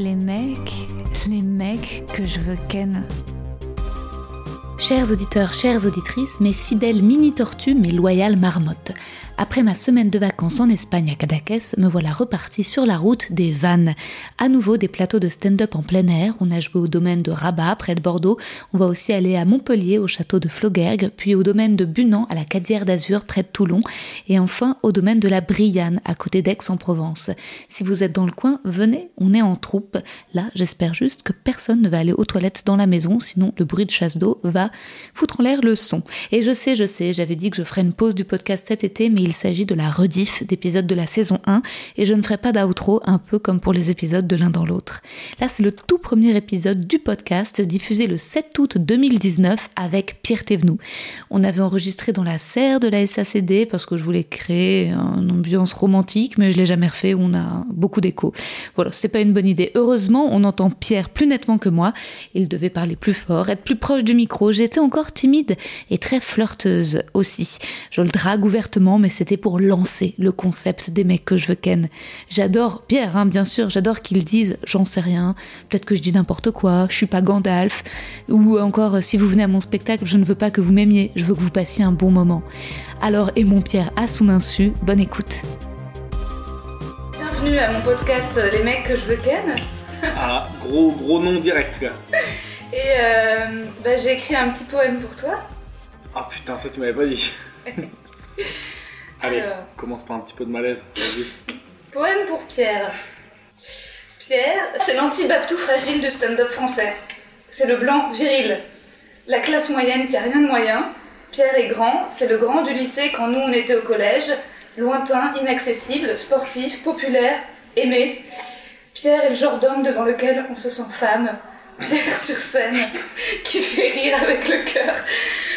les mecs, les mecs que je veux ken. Chers auditeurs, chères auditrices, mes fidèles mini-tortues, mes loyales marmottes. Après ma semaine de vacances en Espagne à Cadaqués, me voilà reparti sur la route des vannes. À nouveau des plateaux de stand-up en plein air. On a joué au domaine de Rabat, près de Bordeaux. On va aussi aller à Montpellier, au château de Floguergue, puis au domaine de Bunan, à la Cadière d'Azur, près de Toulon. Et enfin au domaine de la Brianne, à côté d'Aix-en-Provence. Si vous êtes dans le coin, venez, on est en troupe. Là, j'espère juste que personne ne va aller aux toilettes dans la maison, sinon le bruit de chasse d'eau va foutre en l'air le son. Et je sais, je sais, j'avais dit que je ferais une pause du podcast cet été, mais s'agit de la rediff d'épisodes de la saison 1 et je ne ferai pas d'outro, un peu comme pour les épisodes de l'un dans l'autre. Là, c'est le tout premier épisode du podcast diffusé le 7 août 2019 avec Pierre Thévenoud. On avait enregistré dans la serre de la SACD parce que je voulais créer une ambiance romantique, mais je l'ai jamais refait, on a beaucoup d'écho. Voilà, c'est pas une bonne idée. Heureusement, on entend Pierre plus nettement que moi. Il devait parler plus fort, être plus proche du micro. J'étais encore timide et très flirteuse aussi. Je le drague ouvertement, mais c'était pour lancer le concept des mecs que je veux ken. J'adore Pierre, hein, bien sûr, j'adore qu'ils disent j'en sais rien, peut-être que je dis n'importe quoi, je suis pas Gandalf, ou encore si vous venez à mon spectacle, je ne veux pas que vous m'aimiez, je veux que vous passiez un bon moment. Alors aimons Pierre à son insu, bonne écoute. Bienvenue à mon podcast Les mecs que je veux ken. Ah, gros, gros nom direct, là. Et euh, bah, j'ai écrit un petit poème pour toi. Ah putain, ça tu m'avais pas dit. Allez, Alors. commence par un petit peu de malaise, vas-y. Poème pour Pierre. Pierre, c'est l'anti-baptou fragile du stand-up français. C'est le blanc viril. La classe moyenne qui a rien de moyen. Pierre est grand, c'est le grand du lycée quand nous on était au collège. Lointain, inaccessible, sportif, populaire, aimé. Pierre est le genre d'homme devant lequel on se sent femme. Pierre sur scène, qui fait rire avec le cœur.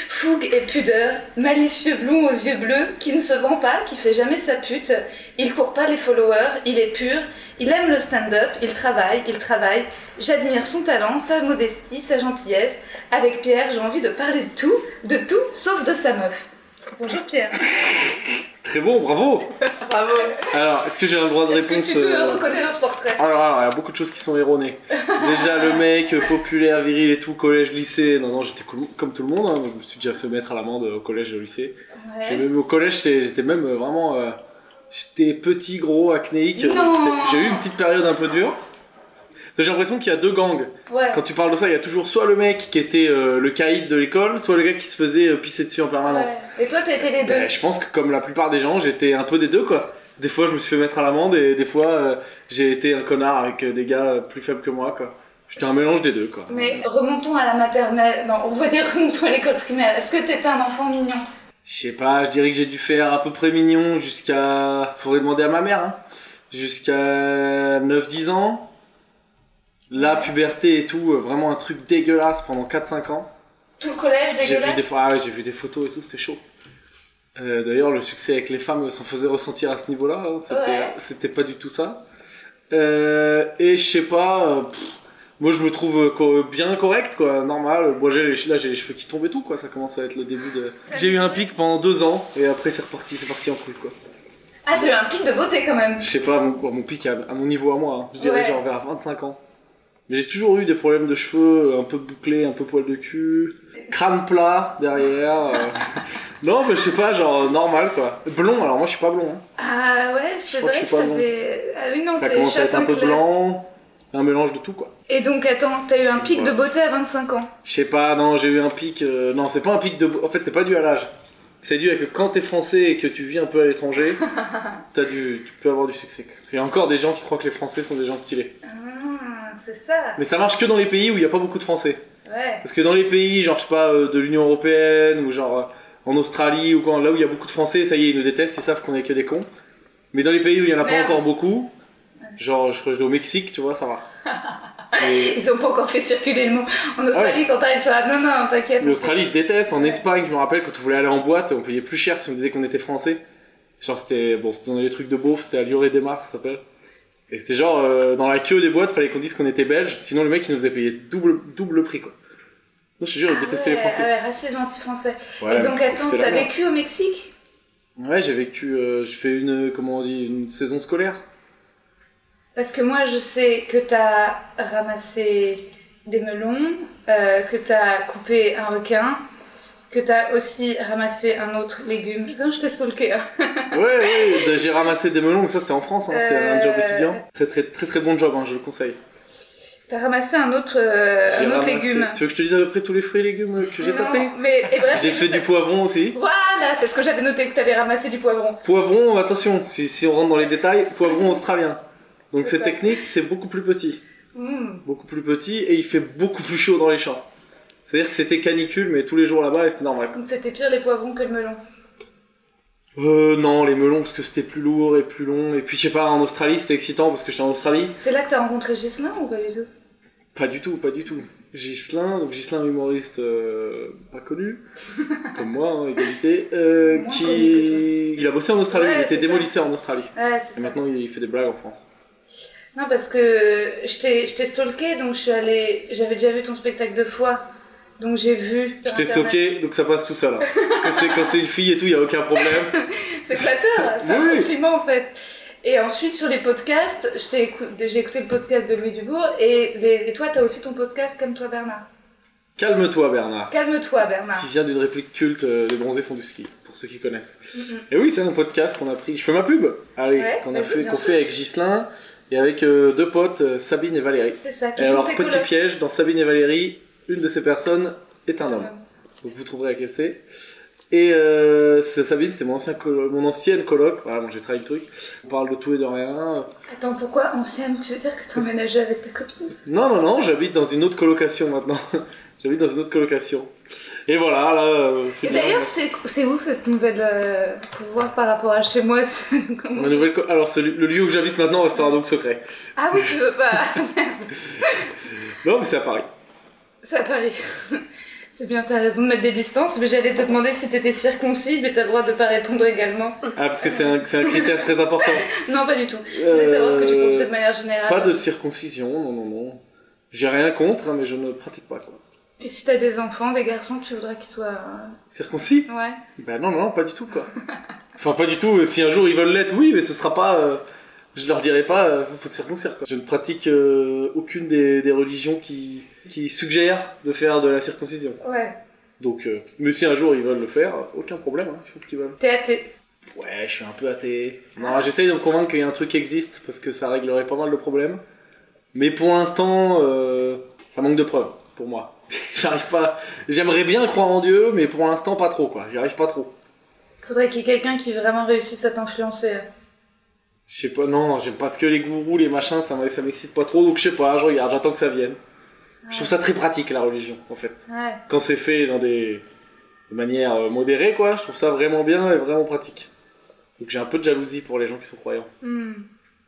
Fougue et pudeur, malicieux blond aux yeux bleus, qui ne se vend pas, qui fait jamais sa pute. Il court pas les followers, il est pur, il aime le stand-up, il travaille, il travaille. J'admire son talent, sa modestie, sa gentillesse. Avec Pierre, j'ai envie de parler de tout, de tout, sauf de sa meuf. Bonjour Pierre. Très bon, bravo Bravo. Alors, est-ce que j'ai un droit de Est-ce que réponse tu te euh, reconnais dans ce portrait? Alors, alors, il y a beaucoup de choses qui sont erronées. Déjà, le mec euh, populaire, viril et tout, collège, lycée. Non, non, j'étais comme, tout le monde. hein. Je me suis déjà fait mettre à l'amende au collège et au lycée. Ouais. même- au collège, j'étais même euh, vraiment. euh, j'étais petit, gros, acnéique. J'ai eu une petite période un peu dure. J'ai l'impression qu'il y a deux gangs. Ouais. Quand tu parles de ça, il y a toujours soit le mec qui était euh, le caïd de l'école, soit le gars qui se faisait euh, pisser dessus en permanence. Ouais. Et toi, été les deux. Ben, je pense que comme la plupart des gens, j'étais un peu des deux quoi. Des fois, je me suis fait mettre à l'amende et des fois, euh, j'ai été un connard avec des gars plus faibles que moi quoi. J'étais un mélange des deux quoi. Mais remontons à la maternelle. Non, on va dire remontons à l'école primaire. Est-ce que t'étais un enfant mignon? Je sais pas, je dirais que j'ai dû faire à peu près mignon jusqu'à. Faudrait demander à ma mère, hein. Jusqu'à 9-10 ans. La puberté et tout, euh, vraiment un truc dégueulasse pendant 4-5 ans. Tout le collège J'ai dégueulasse vu des ah ouais, j'ai vu des photos et tout, c'était chaud. Euh, D'ailleurs, le succès avec les femmes s'en faisait ressentir à ce niveau-là. hein. C'était, Ouais. pas du tout ça. Euh, et je sais pas. pff, moi, je me trouve bien correct, quoi, normal. Moi, les- là, j'ai les cheveux qui tombent et tout, quoi. Ça commence à être le début de. J'ai eu un pic pendant deux ans et après, c'est reparti, c'est parti en couille, quoi. Ah, t'as eu un pic de beauté quand même. Je sais pas, mon, mon pic à, à mon niveau à moi. hein. Je dirais Ouais. genre vers 25 ans. J'ai toujours eu des problèmes de cheveux, un peu bouclés, un peu poil de cul, crâne plat derrière. euh. non, mais je sais pas, genre normal quoi. Blond, alors moi je suis pas blond. hein. Ah ouais, c'est vrai que je t'avais. Ah oui, non, Ça commence à être un peu clair. blanc. C'est un mélange de tout quoi. Et donc, attends, t'as eu un pic de beauté à 25 ans? Je sais pas, non, j'ai eu un pic. euh, Non, c'est pas un pic de. En fait, c'est pas dû à l'âge. C'est dû à que quand t'es français et que tu vis un peu à l'étranger, t'as du... tu peux avoir du succès. Il y a encore des gens qui croient que les Français sont des gens stylés. Ah, c'est ça. Mais ça marche que dans les pays où il y a pas beaucoup de Français. Ouais. Parce que dans les pays, genre, je sais pas, euh, de l'Union Européenne ou genre euh, en Australie ou quoi, là où il y a beaucoup de Français, ça y est, ils nous détestent, ils savent qu'on est que des cons. Mais dans les pays où il y en a pas encore beaucoup, genre, je crois que je vais au Mexique, tu vois, ça va. Ils ont pas encore fait circuler le mot. En Australie, quand t'arrives sur la. Non, non, t'inquiète. en Australie, ils détestent. En Espagne, je me rappelle, quand on voulait aller en boîte, on payait plus cher si on disait qu'on était français. Genre, c'était, bon, c'était dans les trucs de beauf, c'était à Lioré des Mars, ça s'appelle. Et c'était genre, euh, dans la queue des boîtes, fallait qu'on dise qu'on était belge, sinon le mec, il nous faisait payer double, double prix, quoi. Non, je te jure, ils Ah détestaient ouais, les Français. ouais, racisme anti-français. Ouais, Et donc, attends, t'as vécu au Mexique? Ouais, j'ai vécu, euh, j'ai fait une, comment on dit, une saison scolaire. Parce que moi, je sais que t'as ramassé des melons, euh, que t'as coupé un requin, que t'as aussi ramassé un autre légume. Putain, je t'ai stalké. Hein. Ouais, ouais, j'ai ramassé des melons, mais ça c'était en France, hein, c'était un Euh, job étudiant. Très très très très bon job, hein, je le conseille. T'as ramassé un autre, euh, un autre ramassé- légume. Tu veux que je te dise à peu près tous les fruits et légumes que j'ai Non, tenté mais et bref, J'ai fait du poivron aussi. Voilà, c'est ce que j'avais noté que t'avais ramassé du poivron. Poivron, attention, si, si on rentre dans les détails, poivron australien. Donc ça. technique, c'est beaucoup plus petit. Hmm. Beaucoup plus petit et il fait beaucoup plus chaud dans les champs. C'est-à-dire que c'était canicule, mais tous les jours là-bas et c'était normal. Donc c'était pire les poivrons que le melon. Euh, non, les melons parce que c'était plus lourd et plus long. Et puis je sais pas, en Australie c'était excitant parce que j'étais en Australie. C'est là que t'as rencontré Gislin ou pas du tout? Pas du tout, pas du tout. Gislin, donc Gislin humoriste euh, pas connu, comme moi, hein, égalité, euh, Moins qui... Il a bossé en Australie, Ouais, il était c'est ça. démolisseur en Australie. Ouais, Et ça. maintenant il fait des blagues en France. Non, parce que je t'ai je t'ai stalké, donc je suis allée. J'avais déjà vu ton spectacle deux fois, donc j'ai vu. Je t'ai stocké, donc ça passe tout seul. hein. quand c'est c'est une fille et tout, il y a aucun problème. C'est flatteur, c'est un Oui. compliment en fait. Et ensuite sur les podcasts, j'ai écouté le podcast de Louis Dubourg et, les- et toi t'as aussi ton podcast Comme toi Bernard. Calme-toi Bernard. Calme-toi Bernard. Qui vient d'une réplique culte euh, des bronzés font du ski, pour ceux qui connaissent. Et oui, c'est un podcast qu'on a pris. Je fais ma pub. Allez, Ouais, qu'on a fait, qu'on avec Gislin et avec euh, deux potes, euh, Sabine et Valérie. C'est ça, qui Et sont alors, tes petit colocs. piège, dans Sabine et Valérie, une de ces personnes est un homme. Donc vous trouverez laquelle c'est. Et euh, Sabine, c'était mon, ancien mon ancienne coloc. Voilà, bon, j'ai trahi le truc. On parle de tout et de rien. Attends, pourquoi ancienne? Tu veux dire que t'as Parce- emménagé avec ta copine? Non, non, non, j'habite dans une autre colocation maintenant. j'habite dans une autre colocation. Et voilà, là, euh, c'est Et bien. d'ailleurs, c'est où cette nouvelle euh, pouvoir par rapport à chez moi? Ma nouvelle Alors, le lieu où j'habite maintenant restera donc secret. Ah oui, tu veux pas Non, mais c'est à Paris. À Paris. C'est bien, t'as raison de mettre des distances, mais j'allais te demander si t'étais circoncis, mais t'as le droit de pas répondre également. Ah, parce que c'est un, un critère très important. Non, pas du tout. Je voulais savoir ce que tu Euh, pensais de manière générale. Pas de circoncision, non, non, non. J'ai rien contre, hein, mais je ne pratique pas, quoi. Et si t'as des enfants, des garçons, tu voudrais qu'ils soient. euh, Circoncis? Ouais. Ben non, non, pas du tout, quoi. Enfin, pas du tout. euh, Si un jour ils veulent l'être, oui, mais ce sera pas. euh, je leur dirai pas, euh, faut se circoncire, quoi. Je ne pratique euh, aucune des, des religions qui, qui suggèrent de faire de la circoncision. Ouais. Donc, euh, mais si un jour ils veulent le faire, aucun problème, hein, ils font ce qu'ils veulent. T'es athée. Ouais, je suis un peu athée. Non, j'essaye de me convaincre qu'il y a un truc qui existe parce que ça réglerait pas mal de problèmes. Mais pour l'instant, euh, ça manque de preuves pour moi. J'arrive pas. J'aimerais bien croire en Dieu, mais pour l'instant pas trop quoi. J'y arrive pas trop. Faudrait qu'il y ait quelqu'un qui vraiment réussisse à t'influencer. Je sais pas, non, j'aime pas ce que les gourous, les machins, ça m'a- ça m'excite pas trop. Donc je sais pas, je regarde, j'attends que ça vienne. Je trouve ça très pratique la religion en fait. Ouais. Quand c'est fait dans des de manière euh, modérée quoi, je trouve ça vraiment bien et vraiment pratique. Donc j'ai un peu de jalousie pour les gens qui sont croyants. Hmm.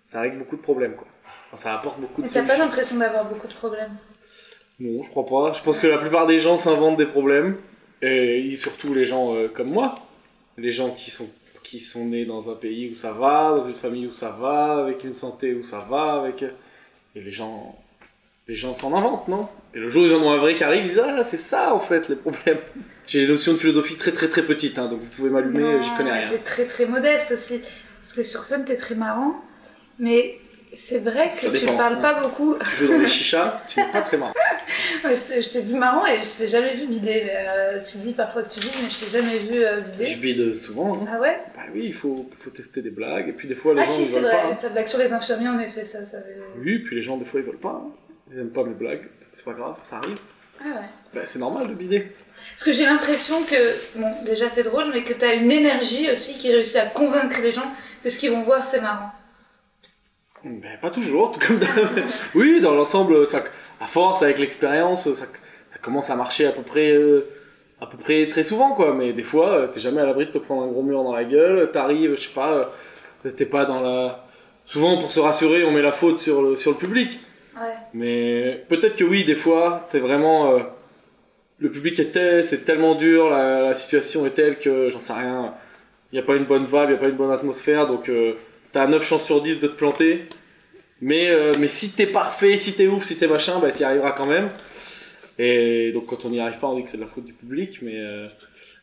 Ça règle beaucoup de problèmes quoi. Enfin, ça apporte beaucoup de Mais t'as pas l'impression d'avoir beaucoup de problèmes? Non, je crois pas. Je pense que la plupart des gens s'inventent des problèmes. Et surtout les gens euh, comme moi. Les gens qui sont, qui sont nés dans un pays où ça va, dans une famille où ça va, avec une santé où ça va, avec... Et les gens... Les gens s'en inventent, non? Et le jour où ils en ont un vrai qui arrive, ils disent « Ah, c'est ça, en fait, les problèmes !» J'ai des notions de philosophie très très très petites, hein, donc vous pouvez m'allumer, j'y connais rien. T'es très très modeste aussi. Parce que sur scène, t'es très marrant. Mais C'est vrai que Ça tu dépend, parles ouais. pas beaucoup. Tu joues dans les chichas, tu n'es pas très marrant. Je t'ai- je vu marrant et je t'ai jamais vu bider. mais, euh, tu dis parfois que tu bides, mais je t'ai jamais vu euh, Je bider. bide souvent. Hein. Ah ouais? Bah oui, il faut, faut tester des blagues. Et puis des fois, les Ah gens si, ils c'est vrai. pas. hein. Ça blague sur les infirmiers, en effet, ça. ça avait- Oui, puis les gens, des fois, ils veulent pas. Ils aiment pas mes blagues. C'est pas grave, ça arrive. Ah ouais. Bah, c'est normal de bider. Parce que j'ai l'impression que, bon, déjà t'es drôle, mais que t'as une énergie aussi qui réussit à convaincre les gens que ce qu'ils vont voir c'est marrant. Ben, pas toujours, tout comme. Oui, dans l'ensemble, ça, à force, avec l'expérience, ça, ça commence à marcher à peu près, euh, à peu près très souvent, quoi. Mais des fois, euh, t'es jamais à l'abri de te prendre un gros mur dans la gueule. T'arrives, je sais pas, euh, t'es pas dans la. Souvent, pour se rassurer, on met la faute sur le, sur le public. Mais peut-être que oui, des fois, c'est vraiment. euh, le public est tel, c'est tellement dur, la, situation est telle que j'en sais rien. Il n'y a pas une bonne vibe, il n'y a pas une bonne atmosphère, donc euh, t'as 9 chances sur 10 de te planter. Mais, euh, mais si t'es parfait, si t'es ouf, si t'es machin, bah t'y arriveras quand même. Et donc quand on n'y arrive pas, on dit que c'est de la faute du public, mais,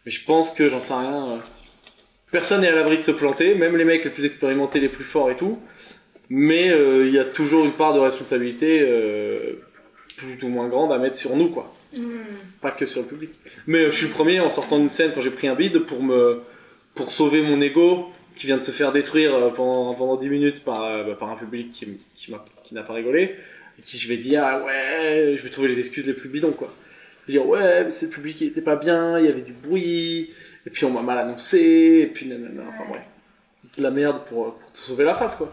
mais je pense que j'en sais rien. personne n'est à l'abri de se planter, même les mecs les plus expérimentés, les plus forts et tout. Mais euh, il y a toujours une part de responsabilité euh, plus ou moins grande à mettre sur nous, quoi. Hmm. pas que sur le public. Mais euh, je suis le premier en sortant d'une scène quand j'ai pris un bide pour me pour sauver mon ego qui vient de se faire détruire pendant, pendant 10 minutes par, bah, par un public qui, qui, qui n'a pas rigolé et qui je vais dire ah ouais je vais trouver les excuses les plus bidons quoi. Je vais dire ouais mais c'est le public qui était pas bien il y avait du bruit et puis on m'a mal annoncé et puis nanana, enfin bref. De la merde pour, pour te sauver la face quoi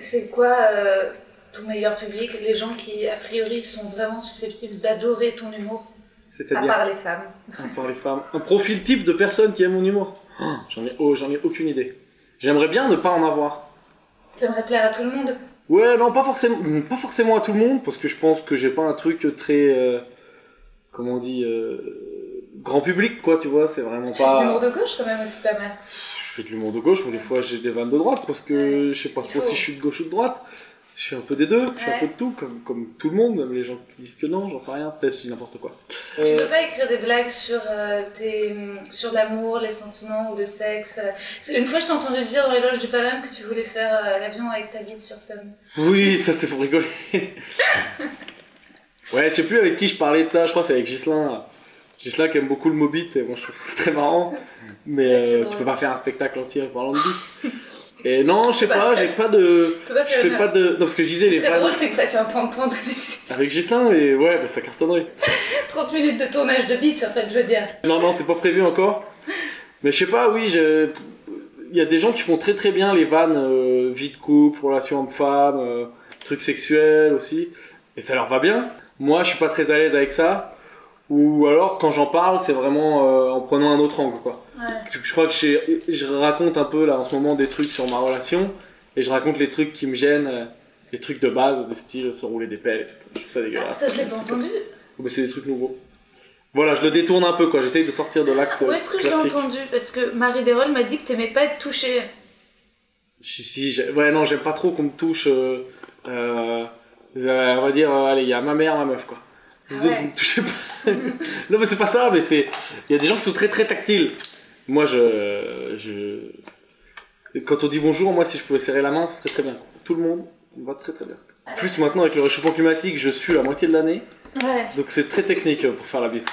C'est quoi euh, ton meilleur public? Les gens qui, a priori, sont vraiment susceptibles d'adorer ton humour, à part les femmes. À part les femmes. Un profil type de personne qui aime mon humour? Oh, j'en ai, oh, ai aucune idée. J'aimerais bien ne pas en avoir. T'aimerais plaire à tout le monde? Ouais, non, pas forcément, pas forcément à tout le monde, parce que je pense que j'ai pas un truc très, euh, comment on dit, euh, grand public, quoi, tu vois, c'est vraiment Tu fais de l'humour pas. de gauche quand même aussi pas mal. Je fais de l'humour de gauche, mais des fois j'ai des vannes de droite, parce que je sais pas trop si je suis de gauche ou de droite. Je suis un peu des deux, je suis un peu de tout, comme, comme tout le monde, même les gens qui disent que non, j'en sais rien, peut-être je dis n'importe quoi. Tu Euh, peux pas écrire des blagues sur, euh, tes, sur l'amour, les sentiments ou le sexe euh, parce qu'une fois, je t'ai entendu dire dans les loges du Paname que tu voulais faire euh, l'avion avec ta bite sur scène. Oui, ça c'est pour rigoler. ouais, je sais plus avec qui je parlais de ça, je crois que c'est avec Gislin. Gislin qui aime beaucoup le mobit et moi je trouve ça très marrant. Mais C'est c'est euh, tu peux pas faire un spectacle entier en parlant de bite. Et non, je sais pas, j'ai pas de. Pas Je fais pas de. Non, parce que je disais les C'est vannes drôle, c'est que tu fasses un temps de pointe avec avec Gislin et ouais, bah, ça cartonnerait. 30 minutes de tournage de beats, en fait, je veux dire. Non, non, c'est pas prévu encore. Mais je sais pas, oui, je- il y a des gens qui font très très bien les vannes euh, vie de couple, relation homme-femme, euh, trucs sexuels aussi. Et ça leur va bien. Moi, je suis pas très à l'aise avec ça. Ou alors, quand j'en parle, c'est vraiment euh, en prenant un autre angle, quoi. Ouais. Je je crois que je raconte un peu là en ce moment des trucs sur ma relation. Et je raconte les trucs qui me gênent, euh, les trucs de base, de style se rouler des pelles et tout. Je trouve ça Ah, dégueulasse. ça, je l'ai pas entendu. Oh, mais c'est des trucs nouveaux. Voilà, je le détourne un peu, quoi. J'essaye de sortir de l'axe Où est-ce que je l'ai classique. entendu? Parce que Marie Desrolles m'a dit que t'aimais pas être touchée. Si, si, ouais, non, j'aime pas trop qu'on me touche. euh, on va dire, allez, il y a ma mère, ma meuf, quoi. Autres, ouais. vous me touchez pas. non, mais c'est pas ça, mais c'est. Il y a des gens qui sont très très tactiles. Moi, je. je... Quand on dit bonjour, moi, si je pouvais serrer la main, ce serait très bien. Tout le monde va très très bien. Plus maintenant, avec le réchauffement climatique, je suis la moitié de l'année. Ouais. Donc c'est très technique euh, pour faire la bise.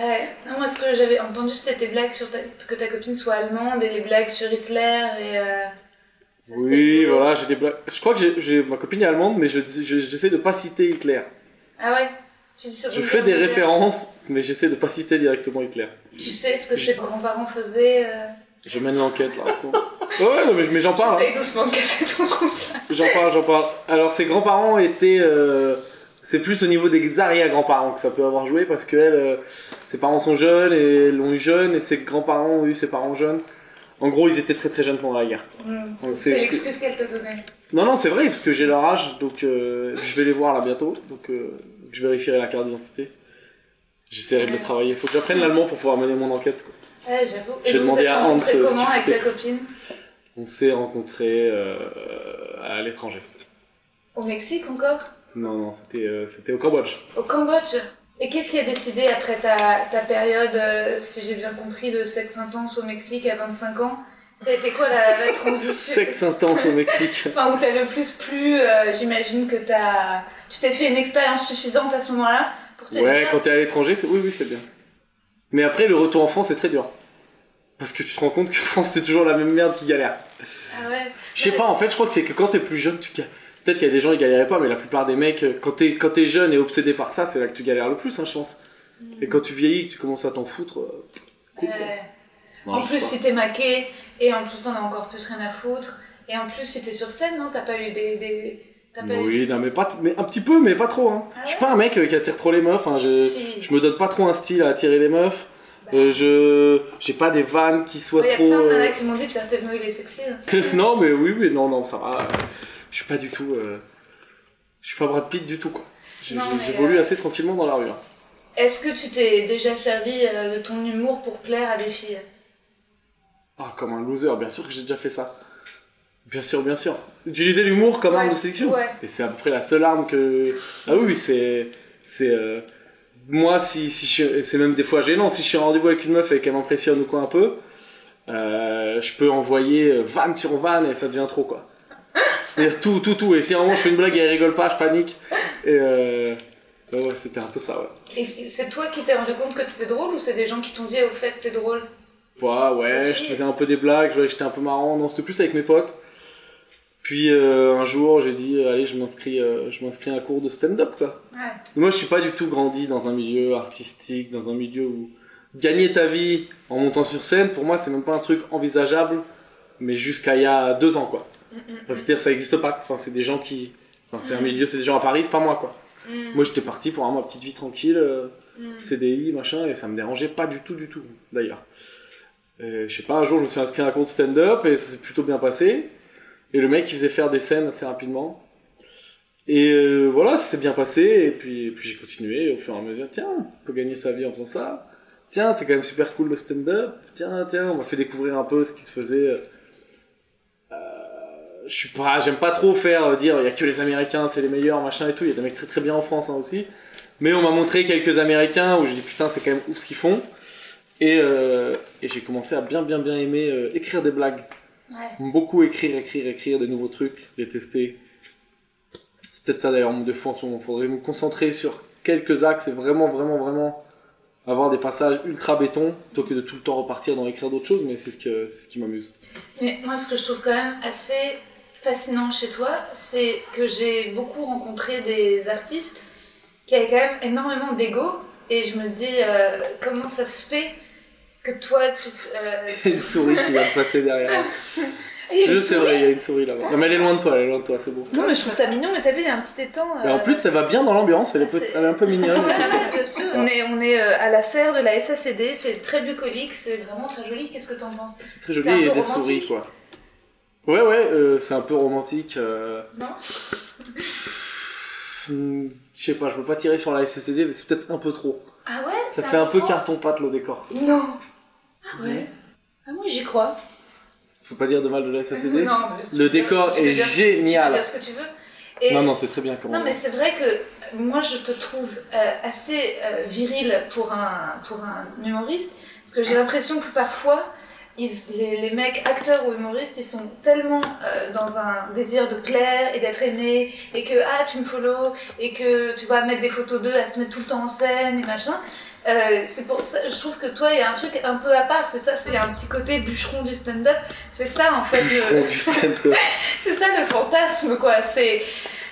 Ouais. Non, moi, ce que j'avais entendu, c'était tes blagues sur ta... que ta copine soit allemande et les blagues sur Hitler et. euh, ça, Oui, voilà, j'ai des blagues. Je crois que j'ai- ma copine est allemande, mais je- je- j'essaie de pas citer Hitler. Ah ouais? Tu Je fais des références, mais j'essaie de pas citer directement Hitler. Tu sais ce que ses grands-parents faisaient euh, Je mène l'enquête là. Ouais, mais, mais j'en parle. hein. J'essaye doucement de casser ton couple. J'en parle, j'en parle. Alors, ses grands-parents étaient. euh, c'est plus au niveau des arrière-grands-parents que ça peut avoir joué parce que elle, euh, ses parents sont jeunes et l'ont eu jeune et ses grands-parents ont eu ses parents jeunes. En gros, ils étaient très très jeunes pendant la guerre. Hmm, c'est- l'excuse qu'elle t'a donnée. Non, non, c'est vrai parce que j'ai leur âge donc je vais les voir là bientôt. Donc, je vérifierai la carte d'identité. J'essaierai de le travailler. Faut que j'apprenne l'allemand pour pouvoir mener mon enquête. Quoi. Ouais, j'avoue. Et J'ai vous vous demandé êtes à Hans, rencontrés euh, ce comment qu'il avec ta copine? On s'est rencontrés euh, à l'étranger. Au Mexique encore? Non, non, c'était euh, c'était au Cambodge. Au Cambodge? Et qu'est-ce qui a décidé après ta, ta période, euh, si j'ai bien compris, de sexe intense au Mexique à 25 ans? Ça a été quoi la, la transition? Sexe intense au Mexique. Enfin, où t'as le plus plu, euh, j'imagine que t'as... Tu t'es fait une expérience suffisante à ce moment-là pour te Ouais, dire... quand t'es à l'étranger, c'est oui, oui, c'est bien. Mais après, le retour en France, c'est très dur. Parce que tu te rends compte que France, c'est toujours la même merde qui galère. Ah ouais. Je sais pas, en fait, je crois que c'est que quand t'es plus jeune, tu Peut-être qu'il y a des gens qui galéraient pas, mais la plupart des mecs, euh, quand t'es quand t'es jeune et obsédé par ça, c'est là que tu galères le plus, hein, je pense. Et quand tu vieillis, que tu commences à t'en foutre, euh, c'est cool. quoi. Ouais. Non, en plus, si t'es maqué, et en plus t'en as encore plus rien à foutre, et en plus si t'es sur scène, non? T'as pas eu des... des... T'as pas. eu... Oui, non, mais, pas mais un petit peu, mais pas trop. Hein. Ah je suis pas un mec euh, qui attire trop les meufs. Hein. Je, Si. je me donne pas trop un style à attirer les meufs. Bah. Euh, je j'ai pas des vannes qui soient Il y a trop. plein de euh, nanas qui m'ont dit Pierre Thévenot il est sexy. non, mais oui, oui, non, non, ça va. Je suis pas du tout. euh, Je suis pas Brad Pitt du tout, quoi. J'évolue euh, assez tranquillement dans la rue. hein. Est-ce que tu t'es déjà servi euh, de ton humour pour plaire à des filles? Ah, comme un loser, bien sûr que j'ai déjà fait ça. Bien sûr, bien sûr. Utiliser l'humour comme arme de séduction. ouais. Et c'est à peu près la seule arme que. Ah oui, c'est. C'est. euh, Moi, si, si je... c'est même des fois gênant, si je suis en rendez-vous avec une meuf et qu'elle m'impressionne ou quoi un peu, euh, je peux envoyer euh, vanne sur vanne et ça devient trop quoi. C'est-à-dire tout, tout, tout. Et si à un moment je fais une blague et elle rigole pas, je panique. Et euh... ouais, ouais, c'était un peu ça, ouais. Et c'est toi qui t'es rendu compte que t'étais drôle ou c'est des gens qui t'ont dit au fait t'es drôle? Ouais, je faisais un peu des blagues, je voyais que j'étais un peu marrant. Non, c'était plus avec mes potes. Puis euh, un jour, j'ai dit, euh, allez, je m'inscris, euh, je m'inscris à un cours de stand-up, quoi. Ouais. Moi, je suis pas du tout grandi dans un milieu artistique, dans un milieu où gagner ta vie en montant sur scène, pour moi, c'est même pas un truc envisageable, mais jusqu'à il y a deux ans, quoi. Enfin, c'est-à-dire, ça existe pas. Enfin, c'est des gens qui, enfin, c'est un milieu, c'est des gens à Paris, c'est pas moi, quoi. Mm, Moi, j'étais parti pour avoir ma petite vie tranquille. euh, mm. CDI, machin, et ça me dérangeait pas du tout, du tout, d'ailleurs. Je sais pas, un jour je me suis inscrit à un compte stand-up et ça s'est plutôt bien passé. Et le mec il faisait faire des scènes assez rapidement. Et euh, voilà, ça s'est bien passé, et puis, j'ai continué au fur et à mesure. Tiens, on peut gagner sa vie en faisant ça. Tiens, c'est quand même super cool le stand-up. Tiens, tiens, on m'a fait découvrir un peu ce qui se faisait. Euh, je suis pas, j'aime pas trop faire euh, dire il y a que les Américains, c'est les meilleurs, machin et tout. Il y a des mecs très très bien en France hein, aussi. Mais on m'a montré quelques Américains où j'ai dit putain, c'est quand même ouf ce qu'ils font. Et, euh, et j'ai commencé à bien bien bien aimer euh, écrire des blagues. Ouais. Beaucoup écrire, écrire, écrire des nouveaux trucs, les tester. C'est peut-être ça d'ailleurs mon défaut en ce moment. Faudrait me concentrer sur quelques axes et vraiment, vraiment, vraiment avoir des passages ultra béton plutôt que de tout le temps repartir dans écrire d'autres choses. Mais c'est ce, que, c'est ce qui m'amuse. Mais moi, ce que je trouve quand même assez fascinant chez toi, c'est que j'ai beaucoup rencontré des artistes qui avaient quand même énormément d'ego. Et je me dis, euh, comment ça se fait que toi, tu. euh, C'est une souris qui va me passer derrière. Il Je sais, vrai, il y a une souris là-bas. Non, mais elle est loin de toi, elle est loin de toi, c'est beau. Non, mais je trouve ça mignon, mais t'as vu, il y a un petit étang. En euh, plus, ça va bien dans l'ambiance, elle, est peut- c'est- elle est un peu mignonne. Bien sûr. On est, on est euh, à la serre de la SACD, c'est très bucolique, c'est vraiment très joli. Qu'est-ce que t'en penses? C'est très joli, il y a des souris quoi. Ouais, ouais, euh, c'est un peu romantique. euh, Non? Hmm, Je sais pas, je veux pas tirer sur la SCD, mais c'est peut-être un peu trop. Ah ouais? Ça fait un peu trop carton-pâte le décor. Non Ah ouais Ah moi j'y crois. Faut pas dire de mal de la SCD. Non, mais Le dire- décor est dire- génial. Tu peux dire ce que tu veux. Et- Non, non, c'est très bien comment. Non, mais c'est vrai que moi je te trouve euh, assez euh, viril pour un, pour un humoriste, parce que j'ai l'impression que parfois ils- les, les mecs acteurs ou humoristes ils sont tellement euh, dans un désir de plaire et d'être aimé, et que ah tu me follow, et que tu vas mettre des photos d'eux à se mettre tout le temps en scène et machin. Euh, c'est pour ça, je trouve que toi, il y a un truc un peu à part. C'est ça, c'est un petit côté bûcheron du stand-up. C'est ça, en fait. le- Bûcheron du stand-up. c'est ça le fantasme, quoi. C'est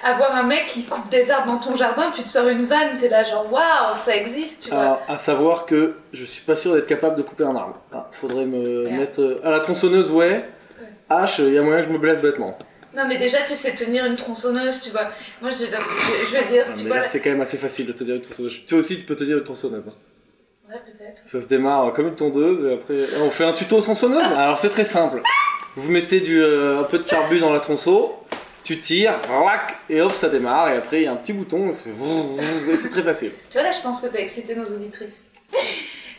avoir un mec qui coupe des arbres dans ton jardin, puis te sort une vanne, t'es là genre waouh, ça existe, tu vois. Alors, à savoir que je suis pas sûr d'être capable de couper un arbre. Ah, faudrait me mettre. euh, À la tronçonneuse, ouais. Hache, il y a moyen que je me blesse bêtement. Non, mais déjà, tu sais tenir une tronçonneuse, tu vois. Moi, je, je, je vais dire, tu vois. c'est quand même assez facile de te dire une tronçonneuse. Toi aussi, tu peux te dire une tronçonneuse. hein. Ouais, peut-être. Ça se démarre comme une tondeuse et après on fait un tuto tronçonneuse. Alors c'est très simple. Vous mettez du, euh, un peu de carbu dans la tronçon, tu tires, rac, et hop ça démarre et après il y a un petit bouton et c'est très facile. Tu vois, là, je pense que t'as excité nos auditrices.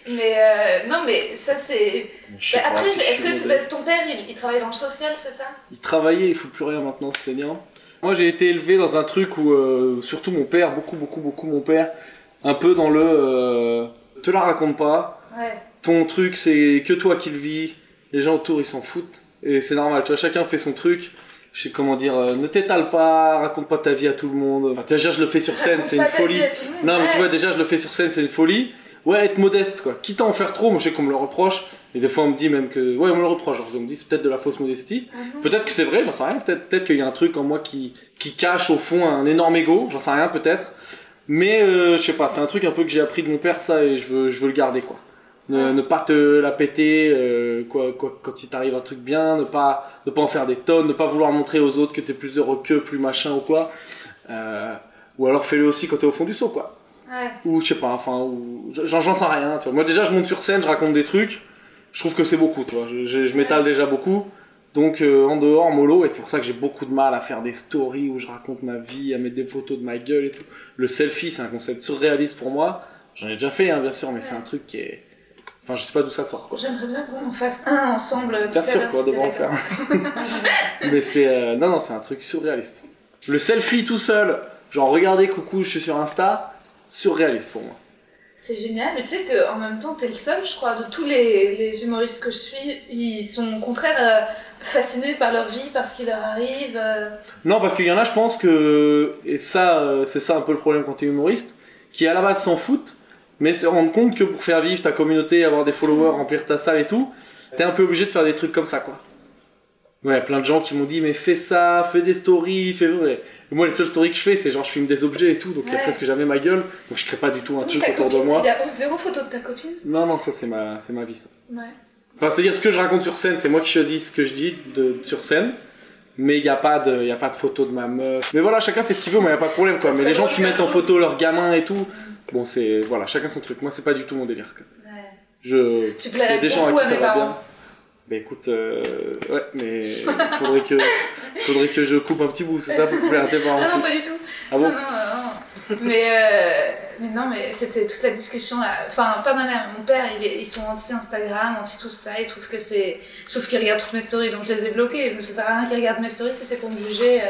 Mais euh, non, mais ça, c'est. Bah, après, si est-ce que suis c'est mauvais. parce que ton père, il, il travaille dans le social, c'est ça? Il travaillait, il fout plus rien maintenant, c'est feignant. Moi j'ai été élevé dans un truc où euh, surtout mon père, beaucoup beaucoup beaucoup mon père, un peu dans le euh, te la raconte pas. Ouais. Ton truc c'est que toi qui le vis. les gens autour ils s'en foutent. Et c'est normal, tu vois, chacun fait son truc. Je sais comment dire, euh, ne t'étale pas, raconte pas ta vie à tout le monde. Enfin, déjà, je le fais sur scène, c'est une folie. monde, Non, mais tu vois, déjà, je le fais sur scène, c'est une folie. Ouais, être modeste, quoi. Quitte à en faire trop, moi, je sais qu'on me le reproche. Et des fois, on me dit même que. Ouais, on me le reproche. On me dit, c'est peut-être de la fausse modestie. Mhm. Peut-être que c'est vrai, j'en sais rien. Peut-être peut qu'il y a un truc en moi qui, qui cache au fond un énorme ego. J'en sais rien, peut-être. Mais euh, je sais pas, c'est un truc un peu que j'ai appris de mon père, ça, et je veux, je veux le garder, quoi. Ne, pas te la péter euh, quoi, quoi, quand il t'arrive un truc bien, ne pas, ne pas en faire des tonnes, ne pas vouloir montrer aux autres que t'es plus heureux qu'eux, plus machin ou quoi. Euh, ou alors fais-le aussi quand t'es au fond du seau, quoi. Ouais. Ou je sais pas, enfin, ou j'en sais rien. Tu vois. Moi déjà, je monte sur scène, je raconte des trucs. Je trouve que c'est beaucoup, tu vois. Je, je- je m'étale déjà beaucoup. Donc euh, en dehors, mollo, et c'est pour ça que j'ai beaucoup de mal à faire des stories où je raconte ma vie, à mettre des photos de ma gueule et tout. Le selfie, c'est un concept surréaliste pour moi. J'en ai déjà fait, hein, bien sûr, mais c'est un truc qui est. Enfin, je sais pas d'où ça sort, quoi. J'aimerais bien qu'on en fasse un ensemble tout Bien à sûr, quoi, devant en faire. mais c'est. euh, Non, non, c'est un truc surréaliste. Le selfie tout seul, genre regardez, coucou, je suis sur Insta, surréaliste pour moi. C'est génial, mais tu sais qu'en même temps, t'es le seul, je crois, de tous les, les humoristes que je suis, ils sont au contraire euh, fascinés par leur vie, par ce qui leur arrive. euh. Non, parce qu'il y en a, je pense que, et ça, euh, c'est ça un peu le problème quand t'es humoriste, qui à la base s'en foutent, mais se rendent compte que pour faire vivre ta communauté, avoir des followers, remplir ta salle et tout, t'es un peu obligé de faire des trucs comme ça, quoi. Ouais, plein de gens qui m'ont dit, mais fais ça, fais des stories, fais. Ouais. Et moi, les seules stories que je fais, c'est genre je filme des objets et tout, donc il y a Ouais. presque jamais ma gueule, donc je crée pas du tout un Ni truc autour copine, de moi. il y a zéro photo de ta copine. Non, non, ça c'est ma, c'est ma vie, ça. Ouais. Enfin, c'est-à-dire ce que je raconte sur scène, c'est moi qui choisis ce que je dis de, sur scène. Mais il n'y a, pas de- y a pas de photo de ma meuf. Mais voilà, chacun fait ce qu'il veut, moi, il n'y a pas de problème. Quoi. Ça Mais les gens qui mettent en photo leurs gamins et tout, bon, c'est. Voilà, chacun son truc. Moi, c'est pas du tout mon délire. Quoi. Ouais. Je. Tu plairais des gens à beaucoup qui à mes parents. bien. Bah écoute, euh, ouais, mais faudrait que, faudrait que je coupe un petit bout, c'est ça, pour à tes parents Ah non, pas du tout. Ah bon non, non, non. Mais, euh, mais non, mais c'était toute la discussion là. Enfin, pas ma mère, mon père, il est- ils sont anti-Instagram, anti tout ça. Ils trouvent que c'est. Sauf qu'ils regardent toutes mes stories, donc je les ai bloqués. Mais ça sert à rien qu'ils regardent mes stories si c'est pour me juger. euh.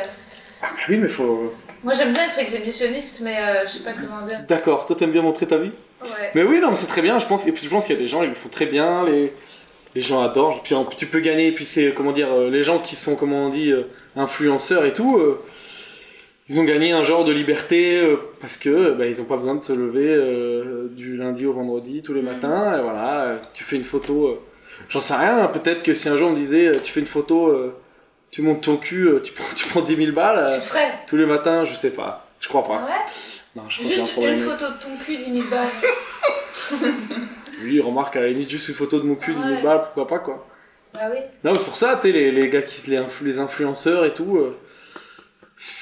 Ah bah oui, mais faut. Moi, j'aime bien être exhibitionniste, mais euh, je sais pas comment dire. D'accord, toi t'aimes bien montrer ta vie? Ouais. Mais oui, non, mais c'est très bien, je pense. Et puis je pense qu'il y a des gens, ils le font très bien, les, les gens adorent. Puis tu peux gagner, puis c'est, comment dire, euh, les gens qui sont, comment on dit, euh, influenceurs et tout, euh, ils ont gagné un genre de liberté euh, parce que bah, ils ont pas besoin de se lever euh, du lundi au vendredi tous les matins. Et voilà, tu fais une photo, j'en sais rien, hein, peut-être que si un jour on me disait, tu fais une photo, tu montes ton cul, tu, prends, tu prends 10 000 balles tous les matins, je sais pas. Je crois pas. Ouais? Non, je crois un Juste problème. une photo de ton cul, 10 000 balles. Oui, remarque, à la limite, juste une photo de mon cul, 10 000 Ouais. balles, pourquoi pas, quoi. Bah oui. Non, mais pour ça, tu sais, les, les gars qui les, influ- les influenceurs et tout, euh,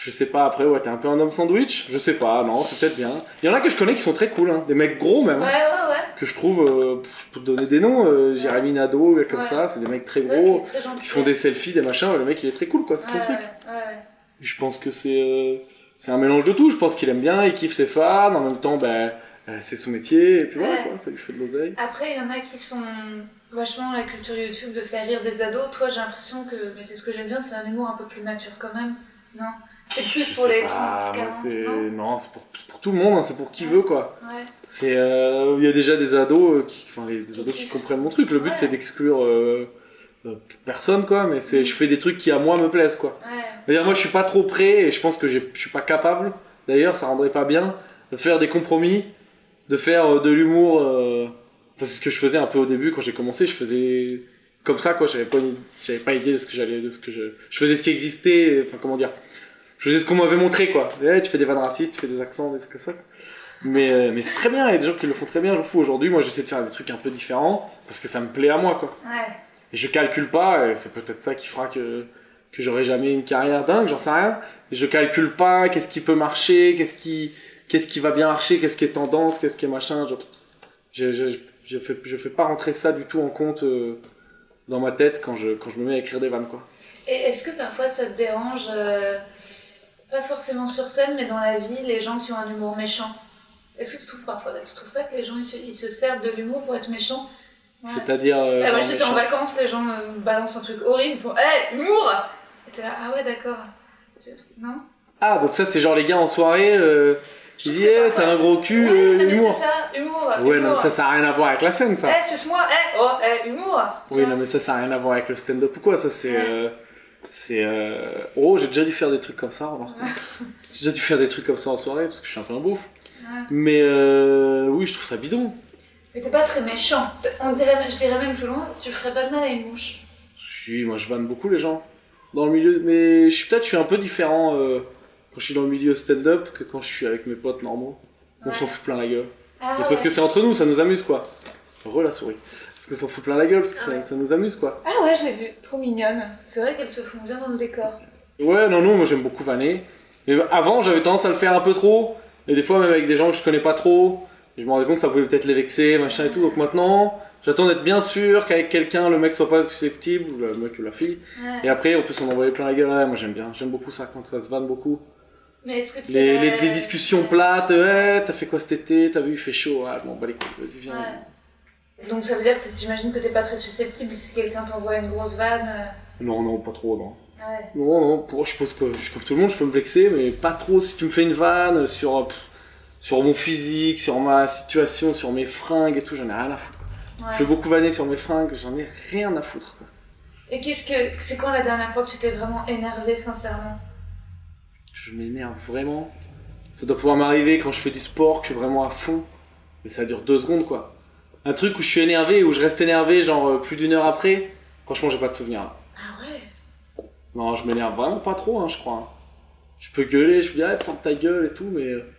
je sais pas, après, ouais, t'es un peu un homme sandwich Je sais pas, non, c'est peut-être bien. Il y en a que je connais qui sont très cool, hein, des mecs gros même, Ouais, ouais, ouais. que je trouve, euh, je peux te donner des noms, euh, Jérémy Nadeau, comme Ouais. ça, c'est des mecs très gros, est très qui font des selfies, des machins, le mec il est très cool, quoi, c'est son Ouais, truc. ouais, ouais. Et Je pense que c'est euh, c'est un mélange de tout, je pense qu'il aime bien, il kiffe ses fans, en même temps, ben, c'est son métier, et puis voilà, Ouais. quoi, ça lui fait de l'oseille. Après, il y en a qui sont vachement la culture YouTube de faire rire des ados. Toi, j'ai l'impression que, mais c'est ce que j'aime bien, c'est un humour un peu plus mature quand même. Non? C'est plus Je pour les pas, 30, moi, 40, c'est- non? Non, c'est pour, tout le monde, hein, c'est pour qui veut, quoi. Ouais. C'est, euh, il y a déjà des ados euh, qui, enfin, les- des ados qui comprennent mon truc. Le but c'est d'exclure euh, euh, personne, quoi. Mais c'est, je fais des trucs qui à moi me plaisent, quoi. Ouais. Moi, je suis pas trop prêt et je pense que je suis pas capable. D'ailleurs, ça rendrait pas bien de faire des compromis, de faire euh, de l'humour. euh, Enfin, c'est ce que je faisais un peu au début quand j'ai commencé. Je faisais comme ça, quoi. J'avais pas, une- j'avais pas idée de ce que j'allais, de ce que je, je faisais ce qui existait. Enfin, comment dire. Je faisais ce qu'on m'avait montré, quoi. Eh, tu fais des vannes racistes, tu fais des accents, des trucs comme ça. Mais, euh, mais c'est très bien, il y a des gens qui le font très bien, je m'en fous. Aujourd'hui, moi, j'essaie de faire des trucs un peu différents parce que ça me plaît à moi, quoi. Ouais. Et je calcule pas, et c'est peut-être ça qui fera que, que j'aurai jamais une carrière dingue, j'en sais rien. Et je calcule pas qu'est-ce qui peut marcher, qu'est-ce qui, qu'est-ce qui va bien marcher, qu'est-ce qui est tendance, qu'est-ce qui est machin. Je, je, je, je fais, je fais pas rentrer ça du tout en compte euh, dans ma tête quand je, quand je me mets à écrire des vannes, quoi. Et est-ce que parfois ça te dérange, euh, pas forcément sur scène, mais dans la vie, les gens qui ont un humour méchant? Est-ce que tu trouves parfois, tu trouves pas que les gens ils se, ils se servent de l'humour pour être méchants? Ouais. C'est-à-dire. euh, Ah, moi j'étais en vacances, les gens me balancent un truc horrible, ils font Hé, humour Et t'es là, ah ouais, d'accord. Non? Ah, donc ça, c'est genre les gars en soirée, euh, Je eh, parfois, t'as un gros cul, Ouais, euh, humour. c'est ça, humour. Ouais, humour. non, ça, ça n'a rien à voir avec la scène, ça. Eh, suce-moi, eh, oh, eh, humour. Oui, non, mais ça, ça n'a rien à voir avec le stand-up ou quoi. Ça, c'est. Ouais. euh, c'est. euh, Oh, j'ai déjà dû faire des trucs comme ça, remarque. J'ai déjà dû faire des trucs comme ça en soirée parce que je suis un peu un beauf. Ouais. Mais euh, oui, je trouve ça bidon. Mais t'es pas très méchant. On dirait, je dirais même plus loin, tu ferais pas de mal à une mouche. Si, moi, je vanne beaucoup les gens. Dans le milieu. Mais je suis peut-être je suis un peu différent quand je suis dans le milieu stand-up que quand je suis avec mes potes normaux. On Ouais. s'en fout plein la gueule. Ah, c'est parce que c'est entre nous, ça nous amuse quoi. Re la souris. Parce que s'en fout plein la gueule, parce que Ah ça, ouais. ça nous amuse quoi. Ah ouais, je l'ai vue, trop mignonne. C'est vrai qu'elles se font bien dans nos décors. Ouais, non, non, moi j'aime beaucoup vanner. Mais avant, j'avais tendance à le faire un peu trop. Et des fois, même avec des gens que je connais pas trop. Je me rendais compte que ça pouvait peut-être les vexer, machin et tout. Donc maintenant, j'attends d'être bien sûr qu'avec quelqu'un, le mec soit pas susceptible, ou le mec ou la fille. Ouais. Et après, on peut s'en envoyer plein la gueule. Ouais, moi j'aime bien. J'aime beaucoup ça quand ça se vanne beaucoup. Mais est-ce que tu Les, les, irais- les discussions plates. Ouais, t'as fait quoi cet été? T'as vu, il fait chaud. Je m'en bats les couilles. Vas-y, viens. Ouais. Donc ça veut dire que j'imagine que t'es pas très susceptible si quelqu'un t'envoie une grosse vanne. euh, Non, non, pas trop, non. Ouais. Non, non, pour, je pense que je comme tout le monde, je peux me vexer, mais pas trop si tu me fais une vanne sur, euh, pff, sur mon physique, sur ma situation, sur mes fringues et tout, j'en ai rien à foutre. quoi. ouais. Je fais beaucoup vanner sur mes fringues, j'en ai rien à foutre. quoi. Et qu'est-ce que c'est quand la dernière fois que tu t'es vraiment énervé sincèrement? Je m'énerve vraiment. Ça doit pouvoir m'arriver quand je fais du sport, que je suis vraiment à fond, mais ça dure deux secondes quoi. Un truc où je suis énervé, où je reste énervé genre euh, plus d'une heure après, franchement j'ai pas de souvenir là. Ah ouais? Non, je m'énerve vraiment pas trop, hein, je crois. hein. Je peux gueuler, je peux dire, eh, ferme ta gueule et tout, mais. euh,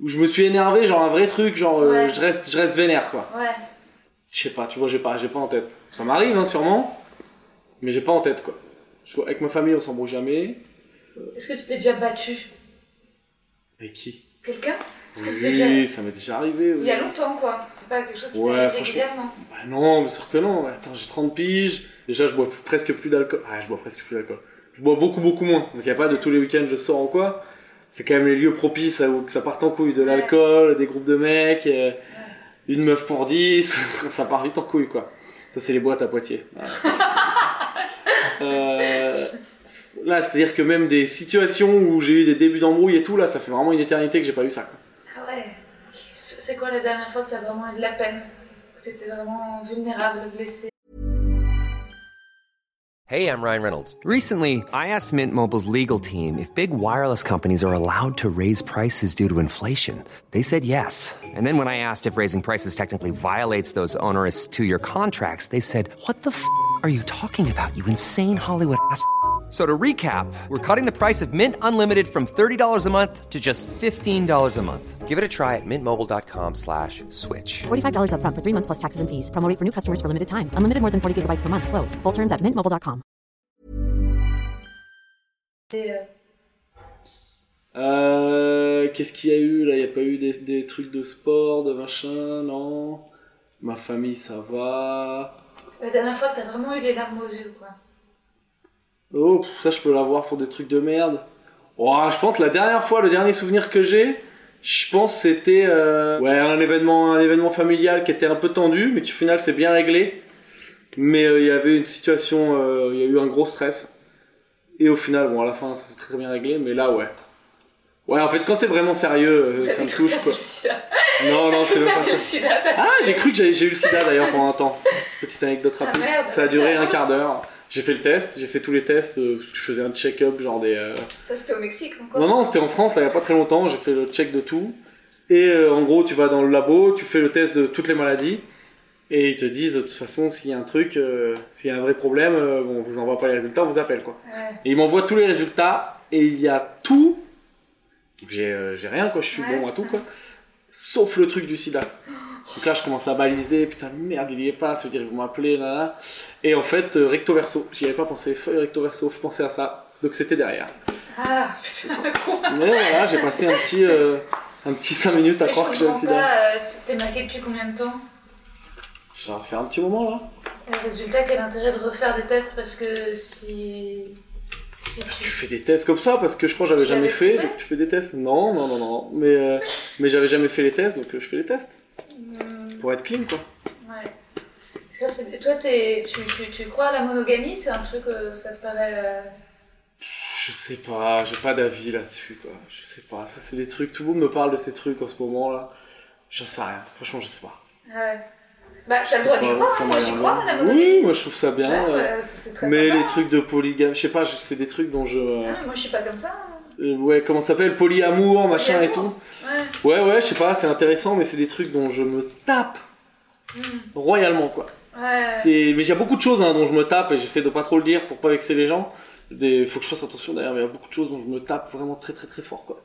Où je me suis énervé, genre un vrai truc, genre euh, je, reste, je reste vénère, quoi. Ouais. Je sais pas, tu vois, j'ai pas, j'ai pas en tête. Ça m'arrive, hein, sûrement, mais j'ai pas en tête, quoi. Je avec ma famille, on s'embrouille jamais. Est-ce que tu t'es déjà battu? Avec qui? Quelqu'un? Est-ce que tu t'es déjà Oui, ça m'est déjà arrivé. oui. Il y a longtemps quoi. C'est pas quelque chose qui Ouais, t'arrive franchement. régulièrement. Bah non, mais sûr que non. Attends, j'ai 30 piges. Déjà, je bois plus- presque plus d'alcool. Ah, je bois presque plus d'alcool. Je bois beaucoup, beaucoup moins. Donc, il n'y a pas de tous les week-ends, je sors ou quoi. C'est quand même les lieux propices à où que ça parte en couille. De Ouais. l'alcool, des groupes de mecs, euh, une meuf pour 10. ça part vite en couille, quoi. Ça, c'est les boîtes à Poitiers. Euh, Là, c'est-à-dire que même des situations où j'ai eu des débuts d'embrouille et tout, là, ça fait vraiment une éternité que j'ai pas eu ça, quoi. Ah ouais. C'est quoi la dernière fois que t'as vraiment eu de la peine? Que t'étais vraiment vulnérable, blessé? Hey, I'm Ryan Reynolds. Recently, I asked Mint Mobile's legal team if big wireless companies are allowed to raise prices due to inflation. They said yes. And then when I asked if raising prices technically violates those onerous two year contracts, they said, What the f are you talking about, you insane Hollywood ass? F- So to recap, we're cutting the price of Mint Unlimited from $30 a month to just $15 a month. Give it a try at mintmobile.com slash switch. $45 upfront for three months plus taxes and fees. Promo for new customers for limited time. Unlimited more than 40 gigabytes per month. Slows. Full terms at mintmobile.com. Et, euh, Qu'est-ce qu'il y a eu là Il n'y a pas eu des, des trucs de sport, de machin, non Ma famille, ça va. La dernière fois que t'as vraiment eu les larmes aux yeux quoi. Oh, ça je peux l'avoir pour des trucs de merde. Oh, je pense la dernière fois, le dernier souvenir que j'ai, je pense c'était euh, ouais un événement, un événement familial qui était un peu tendu, mais qui au final s'est bien réglé. Mais euh, il y avait une situation, euh, il y a eu un gros stress. Et au final, bon à la fin ça s'est très bien réglé, mais là ouais. Ouais, en fait quand c'est vraiment sérieux, ça me touche quoi. Non, non, c'était même pas ça. Ah, j'ai cru que j'avais- j'ai eu le sida d'ailleurs pendant un temps. Petite anecdote Ah, rapide. merde. ça a duré Ça un quart d'heure. J'ai fait le test, j'ai fait tous les tests, euh, parce que je faisais un check-up, genre des. euh, Ça c'était au Mexique encore Non, non, c'était en France, là, il n'y a pas très longtemps, j'ai fait le check de tout. Et euh, en gros, tu vas dans le labo, tu fais le test de toutes les maladies, et ils te disent, de toute façon, s'il y a un truc, euh, s'il y a un vrai problème, euh, bon, on vous envoie pas les résultats, on vous appelle, quoi. Ouais. Et ils m'envoient tous les résultats, et il y a tout. Donc j'ai euh, j'ai rien, quoi, je suis Ouais. bon à tout, quoi. Sauf le truc du sida. Donc là, je commence à baliser, putain, merde, il y est pas, ça veut dire ils vont m'appeler, là, là. Et en fait, euh, recto verso, j'y avais pas pensé, feuille recto verso, faut penser à ça. Donc c'était derrière. Ah putain. Mais voilà, j'ai passé un petit, euh, un petit 5 minutes à Et je croire que j'avais comprends sida. pas, euh, c'était marqué depuis combien de temps Ça va faire un petit moment là. Et résultat, quel intérêt de refaire des tests parce que si. Si Tu fais des tests comme ça parce que je crois que j'avais jamais fait. Donc tu fais des tests Non, non, non, non. Mais, euh, mais j'avais jamais fait les tests donc euh, je fais les tests Hmm, pour être clean quoi. ouais. Ça, c'est- Toi, t'es- tu, tu, tu crois à la monogamie? C'est un truc, euh, ça te paraît. euh, Je Je sais pas, j'ai pas d'avis là-dessus, quoi. Je sais pas. Ça, c'est des trucs. Tout le monde me parle de ces trucs en ce moment, là. J'en sais rien. Franchement, je sais pas. Ouais. Bah, t'as le droit d'y croire, hein, moi j'y crois, la monogamie. Oui, moi je trouve ça bien. Ouais, euh, ouais, c'est c'est très mais sympa. les trucs de polygame, je sais pas, c'est des trucs dont je. euh, Ah, moi je suis pas comme ça. hein. euh, ouais, comment ça s'appelle? Polyamour, machin et tout. Ouais. Ouais, ouais, je sais pas, c'est intéressant, mais c'est des trucs dont je me tape Mm. royalement, quoi. Ouais. C'est, mais il y a beaucoup de choses hein, dont je me tape et j'essaie de pas trop le dire pour pas vexer les gens. Des... Faut que je fasse attention d'ailleurs, mais il y a beaucoup de choses dont je me tape vraiment très très très fort, quoi.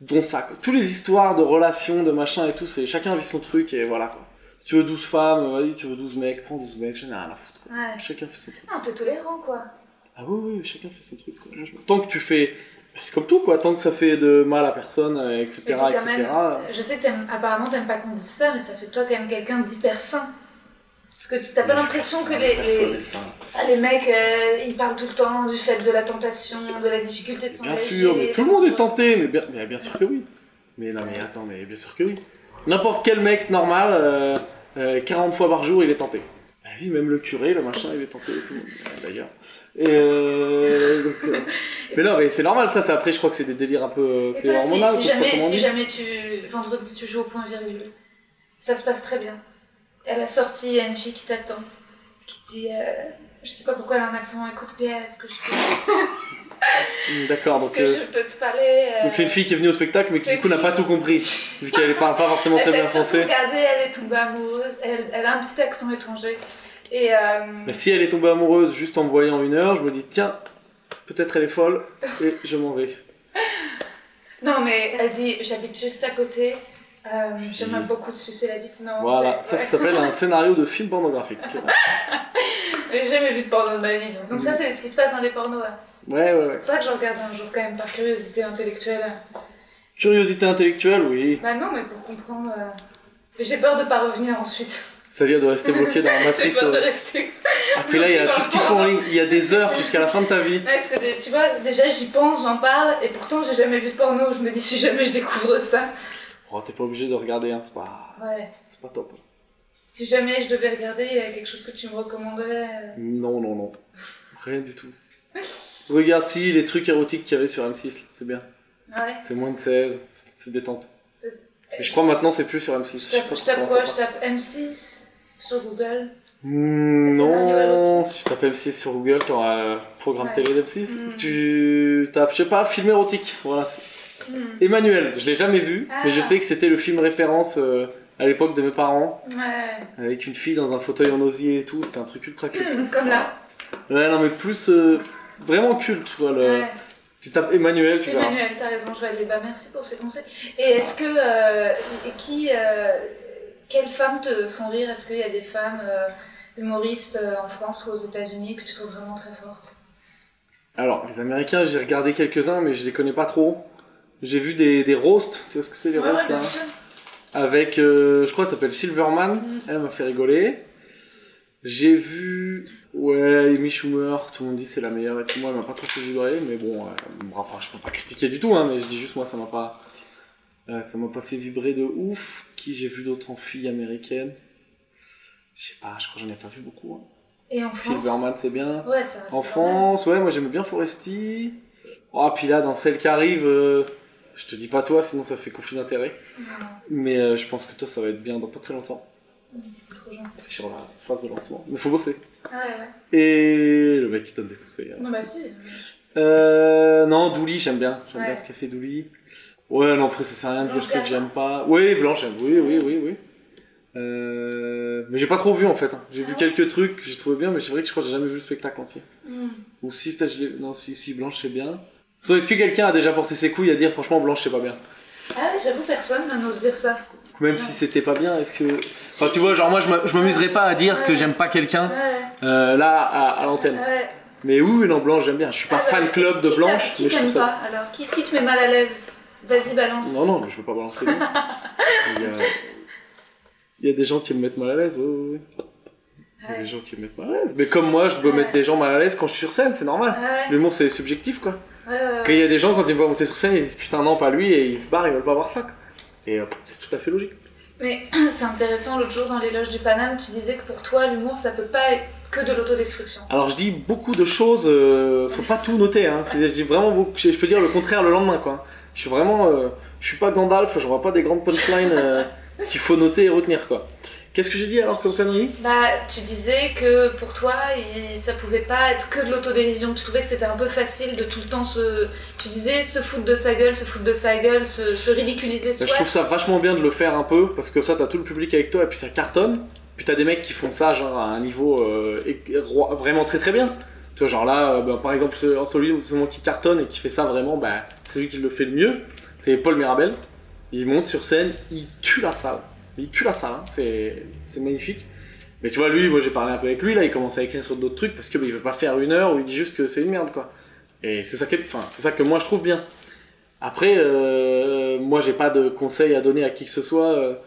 Dont ça, quoi. Toutes les histoires de relations, de machin et tout, c'est chacun vit son truc et voilà, quoi. Tu veux 12 femmes, vas-y, tu veux 12 mecs, prends 12 mecs, j'en ai rien à foutre, quoi. Ouais. Chacun fait son truc. Non, t'es tolérant quoi. Ah oui, oui, chacun fait son truc, quoi. Tant que tu fais. C'est comme tout, quoi. Tant que ça fait de mal à personne, euh, etc., t'es quand etc. même. Je sais que t'aimes, apparemment t'aimes pas qu'on dise ça, mais ça fait toi quand même quelqu'un d'hyper sain. Parce que t'as pas l'impression que les, ah, les mecs euh, ils parlent tout le temps du fait de la tentation, de la difficulté de Bien s'engager. sûr, mais tout le monde est tenté, mais bien, mais bien sûr que oui. Mais non, mais attends, mais bien sûr que oui. N'importe quel mec normal, euh, euh, 40 fois par jour, il est tenté. Bah oui, même le curé, le machin, il est tenté et tout, euh, d'ailleurs. Et euh, donc, euh, Mais non, mais c'est normal ça, c'est après, je crois que c'est des délires un peu. euh, C'est toi, si, si jamais, si jamais tu, vendredi tu joues au point virgule, ça se passe très bien. À la sortie, il y a une fille qui t'attend, qui dit, euh, je sais pas pourquoi elle a un accent, écoute bien, est-ce que je peux, D'accord, est-ce donc. que euh, je peux te parler euh, Donc c'est une fille qui est venue au spectacle mais qui du coup n'a pas tout compris vu qu'elle parle pas forcément très bien français. regardé, elle est tombée amoureuse, elle, elle a un petit accent étranger. Et euh, Mais si elle est tombée amoureuse juste en me voyant une heure, je me dis tiens, peut-être elle est folle et je m'en vais. non, mais elle dit j'habite juste à côté, euh, Mm. beaucoup te sucer la bite. Non, Voilà, ça, s'appelle un scénario de film pornographique. J'ai jamais vu de porno de ma vie. Donc, donc ça, c'est ce qui se passe dans les pornos. hein. Ouais, ouais, ouais. Faudrait que je regarde un jour quand même par curiosité intellectuelle. Curiosité intellectuelle, oui. Bah non, mais pour comprendre. euh, J'ai peur de pas revenir ensuite. C'est-à-dire de rester bloqué dans la matrice. peur de euh, rester. Ah, puis là, il y a tout ce le qu'il faut en porno. ligne. Il y a des heures jusqu'à la fin de ta vie. Ouais, Parce que tu vois, déjà j'y pense, j'en parle, et pourtant j'ai jamais vu de porno. Je me dis si jamais je découvre ça. Oh, t'es pas obligé de regarder, hein, c'est pas... Ouais. c'est pas top. Si jamais je devais regarder, il y a quelque chose que tu me recommanderais. euh, Non, non, non. Rien du tout. Regarde si les trucs érotiques qu'il y avait sur M6, c'est bien. Ouais. C'est moins de 16, c'est détente. Et je crois maintenant c'est plus sur M6. Je tape, je quoi Je tape M6 sur Google. Hmm, non, si tu tapes M6 sur Google, t'auras le programme Ouais. télé d'M6. Hmm. Si tu tapes, je sais pas, film érotique, voilà. Hmm. Emmanuel, je l'ai jamais vu, Ah. mais je sais que c'était le film référence euh, à l'époque de mes parents, Ouais. avec une fille dans un fauteuil en osier et tout, c'était un truc ultra. Hmm, comme là. Ouais, non, mais plus euh, vraiment culte. Le... Ouais. Tu tapes Emmanuel, tu. Emmanuel, t'as raison, je vais aller. Bah, merci pour ces conseils. Et est-ce que. euh, qui. euh, quelles femmes te font rire? Est-ce qu'il y a des femmes euh, humoristes en France ou aux États-Unis que tu trouves vraiment très fortes? Alors, les Américains, j'ai regardé quelques-uns, mais je les connais pas trop. J'ai vu des, des roasts, tu vois ce que c'est les Ouais, roasts ouais, là? sûr. Avec, je crois, ça s'appelle Silverman. Mm. Elle m'a fait rigoler. J'ai vu, ouais, Amy Schumer. Tout le monde dit c'est la meilleure et tout. Moi, elle m'a pas trop fait vibrer, mais bon, euh, enfin, je peux pas critiquer du tout, hein, mais je dis juste moi, ça m'a pas, euh, ça m'a pas fait vibrer de ouf. Qui j'ai vu d'autres en filles américaines Je sais pas, je crois que j'en ai pas vu beaucoup. hein. Et en France? Silverman, c'est bien. Ouais, ça En France, ouais, moi j'aimais bien Foresti. Oh, puis là, dans celle qui arrive, euh, je te dis pas toi, sinon ça fait conflit d'intérêt. Non, Mais euh, je pense que toi, ça va être bien dans pas très longtemps, trop gentil. sur la phase de lancement. Mais faut bosser. Ah ouais, ouais. Et le mec qui donne des conseils. hein. Non, bah si. Euh, non, Douli, j'aime bien. J'aime Ouais. bien ce qu'a fait Douli. Ouais, non, après, ça sert à rien de dire ce que j'aime pas. Oui, Blanche, j'aime. Oui, oui, oui, oui. Euh, mais j'ai pas trop vu en fait. hein. J'ai vu Ah ouais quelques trucs que j'ai trouvé bien, mais c'est vrai que je crois que j'ai jamais vu le spectacle entier. Hmm. Ou si, peut-être je l'ai. Non, si, si, Blanche c'est bien. So, est-ce que quelqu'un a déjà porté ses couilles à dire franchement Blanche c'est pas bien? Ah oui, j'avoue, personne n'ose dire ça. Même Ouais. si c'était pas bien, est-ce que. Enfin, Si, tu si. vois, genre moi je m'a- je m'amuserais pas à dire que j'aime pas quelqu'un euh, là à, à l'antenne. ouais. Mais oui, non, Blanche j'aime bien. Je suis pas Ah bah, fan club de qui Blanche, Qui t'aime pas alors qui, qui te met mal à l'aise Vas-y, balance. Non, non, mais je veux pas balancer. Il y a... Il y a des gens qui me mettent mal à l'aise, oui, oui, oui. Il y a Ouais. des gens qui me mettent mal à l'aise. Mais comme moi, je peux Ouais. mettre des gens mal à l'aise quand je suis sur scène, c'est normal. Ouais, L'humour, c'est subjectif, quoi. ouais, ouais, Quand ouais. il y a des gens, quand ils me voient monter sur scène, ils disent putain, non, pas lui, et ils se barrent, ils veulent pas voir ça. quoi. Et euh, c'est tout à fait logique. Mais c'est intéressant, l'autre jour dans l'éloge du Paname, tu disais que pour toi, l'humour, ça peut pas que de l'autodestruction Alors je dis beaucoup de choses, euh, faut pas tout noter. Hein. C'est- Je dis vraiment, beaucoup- je je peux dire le contraire le lendemain quoi. Je suis vraiment, euh, je suis pas Gandalf, je vois pas des grandes punchlines euh, qu'il faut noter et retenir quoi. Qu'est-ce que j'ai dit alors comme connerie? Bah, tu disais que pour toi, ça pouvait pas être que de l'autodérision. Tu trouvais que c'était un peu facile de tout le temps se. Tu disais se foutre de sa gueule, se foutre de sa gueule, se, se ridiculiser Bah. Je trouve ça vachement bien de le faire un peu parce que ça t'as tout le public avec toi et puis ça cartonne. Puis t'as des mecs qui font ça genre à un niveau euh, vraiment très très bien. Tu vois genre là, euh, bah, par exemple ce- celui celui qui cartonne et qui fait ça vraiment, bah, c'est lui qui le fait le mieux. C'est Paul Mirabel. Il monte sur scène, il tue la salle. Il tue la salle, hein. c'est magnifique. Mais tu vois lui, moi j'ai parlé un peu avec lui là, il commence à écrire sur d'autres trucs parce que bah, veut pas faire une heure où il dit juste que c'est une merde quoi. Et c'est ça, c'est ça que moi je trouve bien. Après, euh, moi j'ai pas de conseils à donner à qui que ce soit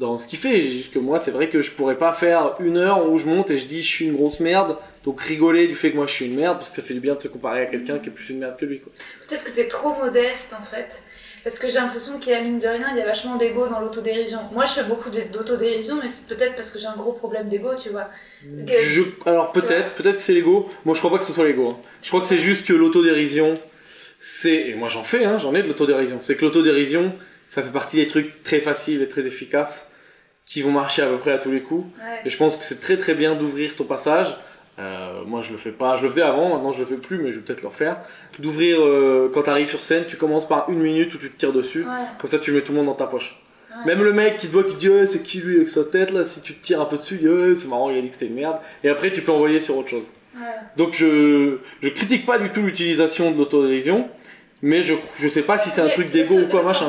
dans ce qu'il fait. Que moi, c'est vrai que je pourrais pas faire une heure où je monte et je dis je suis une grosse merde, donc rigoler du fait que moi je suis une merde, parce que ça fait du bien de se comparer à quelqu'un qui est plus une merde que lui. Peut-être que t'es trop modeste en fait. Parce que j'ai l'impression qu'il y a mine de rien, il y a vachement d'ego dans l'autodérision. Moi je fais beaucoup d'autodérision, mais c'est peut-être parce que j'ai un gros problème d'ego, tu vois. Que- Je- alors peut-être, peut-être que c'est l'ego. Moi je crois pas que ce soit l'ego. hein. Je crois que c'est juste que l'autodérision, c'est et moi j'en fais, hein, j'en ai de l'autodérision. C'est que l'autodérision, ça fait partie des trucs très faciles et très efficaces qui vont marcher à peu près à tous les coups. Ouais. Et je pense que c'est très très bien d'ouvrir ton passage. Euh, moi je le fais pas, je le faisais avant, maintenant je le fais plus, mais je vais peut-être le refaire. D'ouvrir euh, quand tu arrives sur scène, tu commences par une minute où tu te tires dessus, Ouais. comme ça tu mets tout le monde dans ta poche. Ouais. Même le mec qui te voit qui te dit Eh, c'est qui lui avec sa tête là, si tu te tires un peu dessus, il dit Eh, c'est marrant, il a dit que c'était une merde. Et après tu peux envoyer sur autre chose. Donc je, je critique pas du tout l'utilisation de l'autodérision, mais je, je sais pas si c'est un truc d'ego ou quoi machin.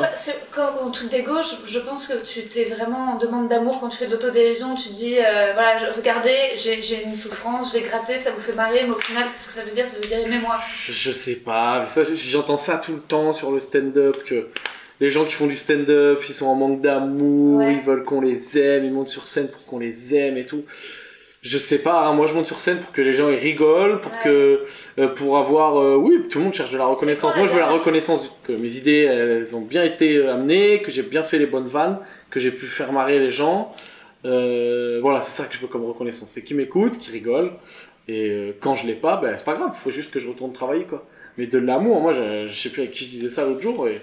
quand, en truc d'ego, je, je pense que tu t'es vraiment en demande d'amour quand tu fais de l'autodérision. Tu dis, euh, voilà, je- regardez, j'ai j'ai une souffrance, je vais gratter, ça vous fait marrer, mais au final, qu'est-ce que ça veut dire? Ça veut dire aimez-moi. Je, je sais pas, mais ça, j'entends ça tout le temps sur le stand-up, que les gens qui font du stand-up, ils sont en manque d'amour, Ouais. ils veulent qu'on les aime, ils montent sur scène pour qu'on les aime et tout. Je sais pas, hein, moi je monte sur scène pour que les gens ils rigolent, pour Ouais. que euh, pour avoir euh, oui, tout le monde cherche de la reconnaissance. quoi, Moi je veux la reconnaissance que mes idées elles ont bien été euh, amenées, que j'ai bien fait les bonnes vannes, que j'ai pu faire marrer les gens. Euh, voilà, c'est ça que je veux comme reconnaissance, c'est qu'ils m'écoutent, qu'ils rigolent. Et quand je l'ai pas, ben c'est pas grave, faut juste que je retourne travailler quoi. Mais de l'amour, moi je, je sais plus avec qui je disais ça l'autre jour. Et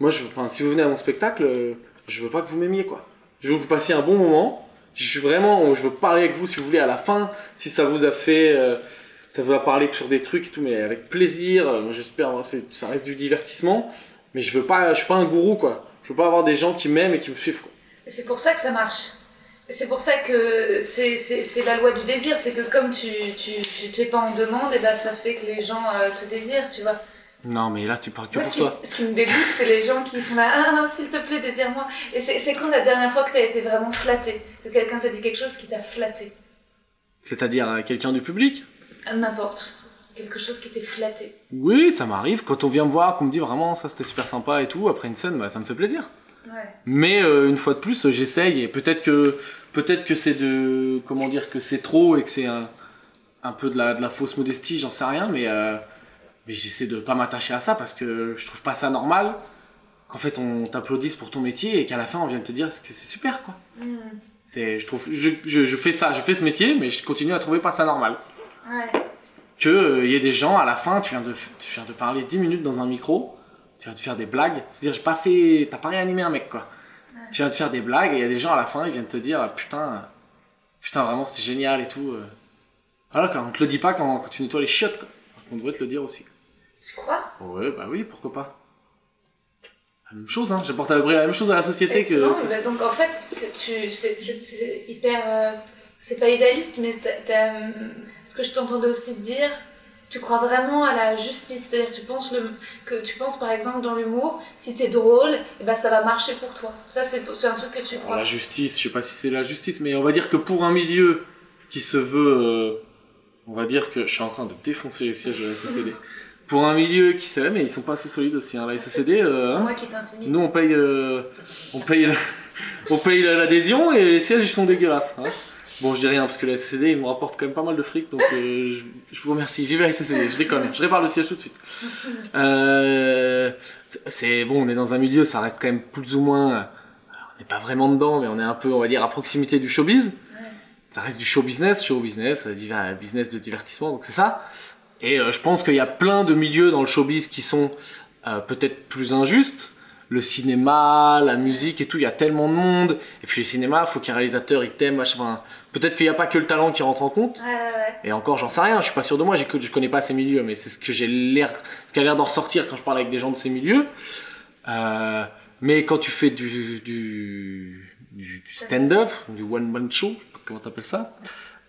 moi, je, enfin, si vous venez à mon spectacle, je veux pas que vous m'aimiez quoi. Je veux que vous passiez un bon moment. Je suis vraiment, je veux parler avec vous si vous voulez à la fin, si ça vous a fait, euh, ça vous a parlé sur des trucs et tout, mais avec plaisir. Euh, j'espère, hein, ça reste du divertissement. Mais je veux pas, je suis pas un gourou quoi. Je veux pas avoir des gens qui m'aiment et qui me suivent c'est pour ça que ça marche. C'est pour ça que c'est la loi du désir. C'est que comme tu tu, tu pas en demande, et ben ça fait que les gens euh, te désirent, tu vois. Non, mais là tu parles que Moi, pour ce, qui, toi. ce qui me dégoûte, c'est les gens qui sont là, ah, ah, s'il te plaît, désire-moi. Et c'est quand la dernière fois que t'as été vraiment flatté Que quelqu'un t'a dit quelque chose qui t'a flatté C'est-à-dire euh, quelqu'un du public Ah, N'importe. Quelque chose qui t'est flatté. Oui, ça m'arrive. Quand on vient me voir, qu'on me dit vraiment ça c'était super sympa et tout, après une scène, bah, ça me fait plaisir. Ouais. Mais euh, une fois de plus, euh, j'essaye et peut-être que peut-être que c'est de comment dire que c'est trop et que c'est un, un peu de la, de la fausse modestie, j'en sais rien, mais euh, mais j'essaie de pas m'attacher à ça parce que je trouve pas ça normal qu'en fait on t'applaudisse pour ton métier et qu'à la fin on vienne te dire que c'est super quoi. Hmm. C'est je trouve je, je, je fais ça, je fais ce métier, mais je continue à trouver pas ça normal Ouais. que euh, y ait des gens à la fin, tu viens de tu viens de parler 10 minutes dans un micro, tu viens de faire des blagues, c'est-à-dire j'ai pas fait t'as pas réanimé un mec quoi. Tu viens de faire des blagues et il y a des gens à la fin, ils viennent te dire putain putain vraiment c'était génial et tout. euh. Voilà quand on te le dit pas quand, quand tu nettoies les chiottes quoi. On devrait te le dire aussi. Tu crois? Ouais, bah oui, pourquoi pas. La même chose, hein. J'apporte à peu près la même chose à la société que. Excellent. Bah, donc en fait, c'est hyper. euh, c'est pas idéaliste, mais hum, ce que je t'entendais aussi dire, tu crois vraiment à la justice. C'est-à-dire tu penses le, que tu penses par exemple dans l'humour, si t'es drôle, et ben ça va marcher pour toi. Ça c'est un truc que tu Alors, crois. la justice, je sais pas si c'est la justice, mais on va dire que pour un milieu qui se veut. euh, on va dire que je suis en train de défoncer les sièges de la SACD. Pour un milieu qui sait, mais ils sont pas assez solides aussi. Hein. La SACD, euh, hein. moi qui t'intimide. nous on paye, euh, on paye, la- on paye la- l'adhésion et les sièges ils sont dégueulasses. hein. Bon, je dis rien parce que la SACD ils me rapportent quand même pas mal de fric, donc euh, je, je vous remercie. Vive la SACD, je déconne, je répare le siège tout de suite. Euh, c'est bon, on est dans un milieu, ça reste quand même plus ou moins. euh, On n'est pas vraiment dedans, mais on est un peu, on va dire, à proximité du showbiz. ça reste du show business, show business, euh, business de divertissement, donc c'est ça. Et euh, je pense qu'il y a plein de milieux dans le showbiz qui sont euh, peut-être plus injustes. Le cinéma, la musique et tout, il y a tellement de monde. Et puis le cinéma, faut qu'un réalisateur il t'aime. machin. Enfin, peut-être qu'il n'y a pas que le talent qui rentre en compte. Ouais, ouais. Et encore, j'en sais rien. Je suis pas sûr de moi. que- Je connais pas ces milieux, mais c'est ce que j'ai l'air, ce qui a l'air d'en ressortir quand je parle avec des gens de ces milieux. Euh, mais quand tu fais du du, du, du stand-up, du one man show, je sais pas comment t'appelles ça,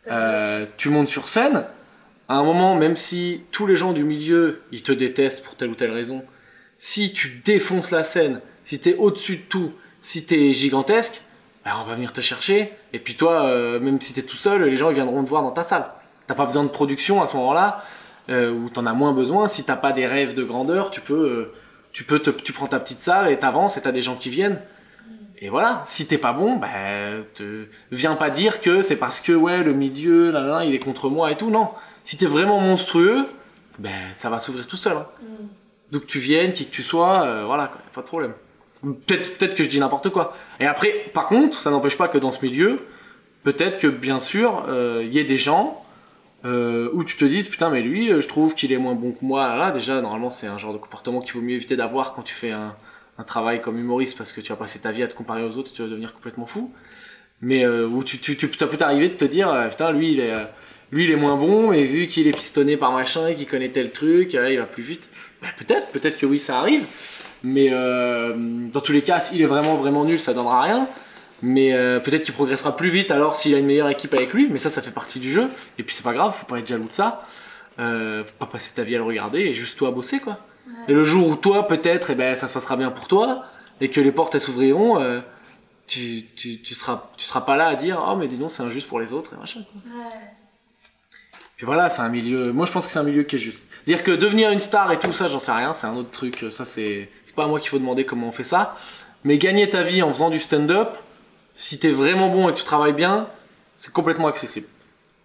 euh, tu montes sur scène. À un moment, même si tous les gens du milieu ils te détestent pour telle ou telle raison, si tu défonces la scène, si t'es au-dessus de tout, si t'es gigantesque, ben, on va venir te chercher. Et puis toi, euh, même si t'es tout seul, les gens ils viendront te voir dans ta salle. T'as pas besoin de production à ce moment-là, euh, ou t'en as moins besoin. Si t'as pas des rêves de grandeur, tu peux, euh, tu peux tu prends ta petite salle et t'avances et t'as des gens qui viennent. Et voilà, si t'es pas bon, ben, viens pas dire que c'est parce que ouais le milieu, là, là, il est contre moi et tout. Non, si t'es vraiment monstrueux, ben ça va s'ouvrir tout seul. hein. D'où que tu viennes, qui que tu sois, euh, voilà, quoi, pas de problème. Peut-être que je dis n'importe quoi. Et après, par contre, ça n'empêche pas que dans ce milieu, peut-être que bien sûr, euh, il y ait des gens euh, où tu te dises putain mais lui, euh, je trouve qu'il est moins bon que moi. Là, là, déjà, normalement, c'est un genre de comportement qu'il vaut mieux éviter d'avoir quand tu fais un, un travail comme humoriste parce que tu vas passer ta vie à te comparer aux autres, tu vas devenir complètement fou. Mais euh, où tu, tu, tu, ça peut t'arriver de te dire euh, putain lui il est euh, lui il est moins bon et vu qu'il est pistonné par machin et qu'il connaît tel truc, euh, il va plus vite. Ben, peut-être, peut-être que oui ça arrive. Mais euh, dans tous les cas, s'il est vraiment vraiment nul, ça donnera rien. Mais euh, peut-être qu'il progressera plus vite alors s'il a une meilleure équipe avec lui. Mais ça, ça fait partie du jeu. Et puis c'est pas grave, faut pas être jaloux de ça. Euh, faut pas passer ta vie à le regarder et juste toi bosser quoi. Et le jour où toi peut-être, eh ben ça se passera bien pour toi et que les portes elles s'ouvriront, euh, tu, tu, tu seras tu seras pas là à dire oh mais dis donc c'est injuste pour les autres et machin. quoi. Ouais. Puis voilà, c'est un milieu. Moi, je pense que c'est un milieu qui est juste. Dire que devenir une star et tout ça, j'en sais rien, c'est un autre truc. Ça, c'est. C'est pas à moi qu'il faut demander comment on fait ça. Mais gagner ta vie en faisant du stand-up, si t'es vraiment bon et que tu travailles bien, c'est complètement accessible.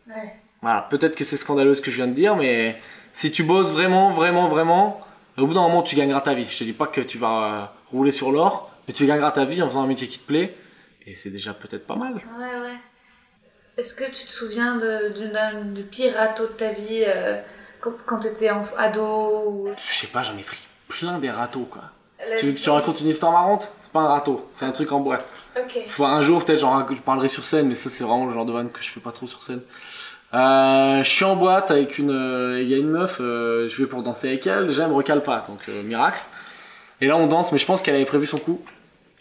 Ouais. Voilà, peut-être que c'est scandaleux ce que je viens de dire, mais si tu bosses vraiment, vraiment, vraiment, au bout d'un moment, tu gagneras ta vie. Je te dis pas que tu vas euh, rouler sur l'or, mais tu gagneras ta vie en faisant un métier qui te plaît, et c'est déjà peut-être pas mal. Ouais, ouais. Est-ce que tu te souviens de, du pire râteau de ta vie euh, quand, t'étais en- ado ou... Je sais pas, j'en ai pris plein des râteaux, quoi. La Tu tu racontes une histoire marrante? C'est pas un râteau, c'est un truc en boîte. Ok. Faut un jour peut-être je parlerai sur scène, mais ça c'est vraiment le genre de vanne que je fais pas trop sur scène. Euh, je suis en boîte avec une, euh, y a une meuf, je vais pour danser avec elle. Déjà elle me recale pas, donc miracle. Et là on danse, mais je pense qu'elle avait prévu son coup.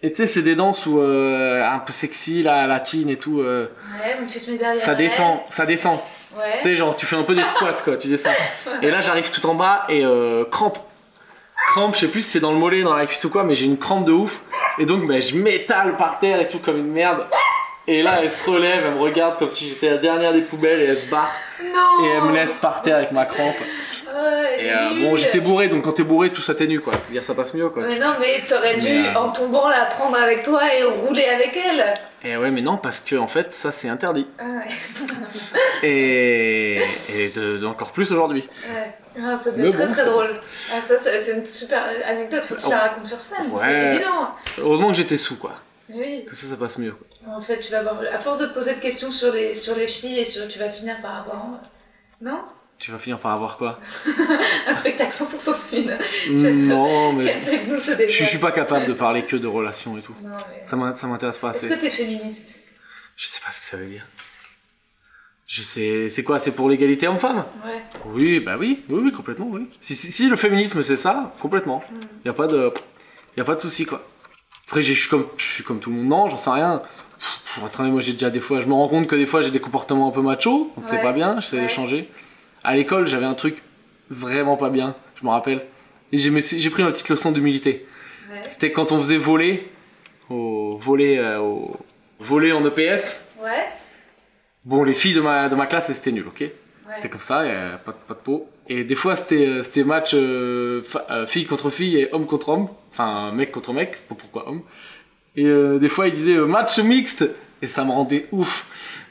Et tu sais c'est des danses où euh, un peu sexy, la latine et tout, euh, Ouais, donc tu te mets derrière ça elle. descend, ça descend. Ouais. Tu sais genre tu fais un peu des squats quoi, tu descends. Et là j'arrive tout en bas et euh, crampe. Crampe, je sais plus si c'est dans le mollet, dans la cuisse ou quoi, mais j'ai une crampe de ouf. Et donc bah, je m'étale par terre et tout comme une merde. Et là elle se relève, elle me regarde comme si j'étais la dernière des poubelles et elle se barre. Non Et elle me laisse par terre avec ma crampe. Et euh, bon j'étais bourré, donc quand t'es bourré tout s'atténue quoi. C'est-à-dire ça passe mieux quoi. Mais non, mais t'aurais dû, Mais, euh, en tombant, la prendre avec toi et rouler avec elle. Et ouais mais non parce que en fait ça c'est interdit. Ah ouais. Et, et de, de encore plus aujourd'hui. ouais. Ah, ça être très bon, très drôle. Ah, ça, ça- c'est une super anecdote, faut que tu la racontes sur scène, c'est évident. Heureusement que j'étais sous quoi. Oui. Que ça ça passe mieux. quoi. En fait, tu vas avoir, à force de te poser de questions sur les, sur les filles et sur, tu vas finir par avoir, non? Tu vas finir par avoir quoi Un spectacle 100% féminin. Non mais je, je suis pas capable de parler que de relations et tout. Non, mais... Ça m'in- ça m'intéresse pas Est-ce assez. que t'es féministe Je sais pas ce que ça veut dire. Je sais, c'est quoi C'est pour l'égalité homme-femme Ouais. Oui, bah oui, oui, oui, complètement, oui. Si, si, si le féminisme c'est ça, complètement. Y a pas de, y a pas de souci quoi. Après, je suis comme, je suis comme tout le monde, non, j'en sais rien. Pff, honnête, moi j'ai déjà des fois, je me rends compte que des fois j'ai des comportements un peu macho, donc c'est Ouais. pas bien. J'essaie Ouais. de changer. À l'école, j'avais un truc vraiment pas bien, je me rappelle. Et j'ai pris une petite leçon d'humilité. Ouais. C'était quand on faisait voler, au voler, euh, au voler en EPS. Ouais. Bon, les filles de ma, de ma classe, c'était nul, ok? C'était comme ça, a pas, de- pas de peau. Et des fois, c'était euh, match euh, fille contre fille et homme contre homme. Enfin, mec contre mec, pourquoi homme. Et des fois, ils disaient match mixte. Et ça me rendait ouf.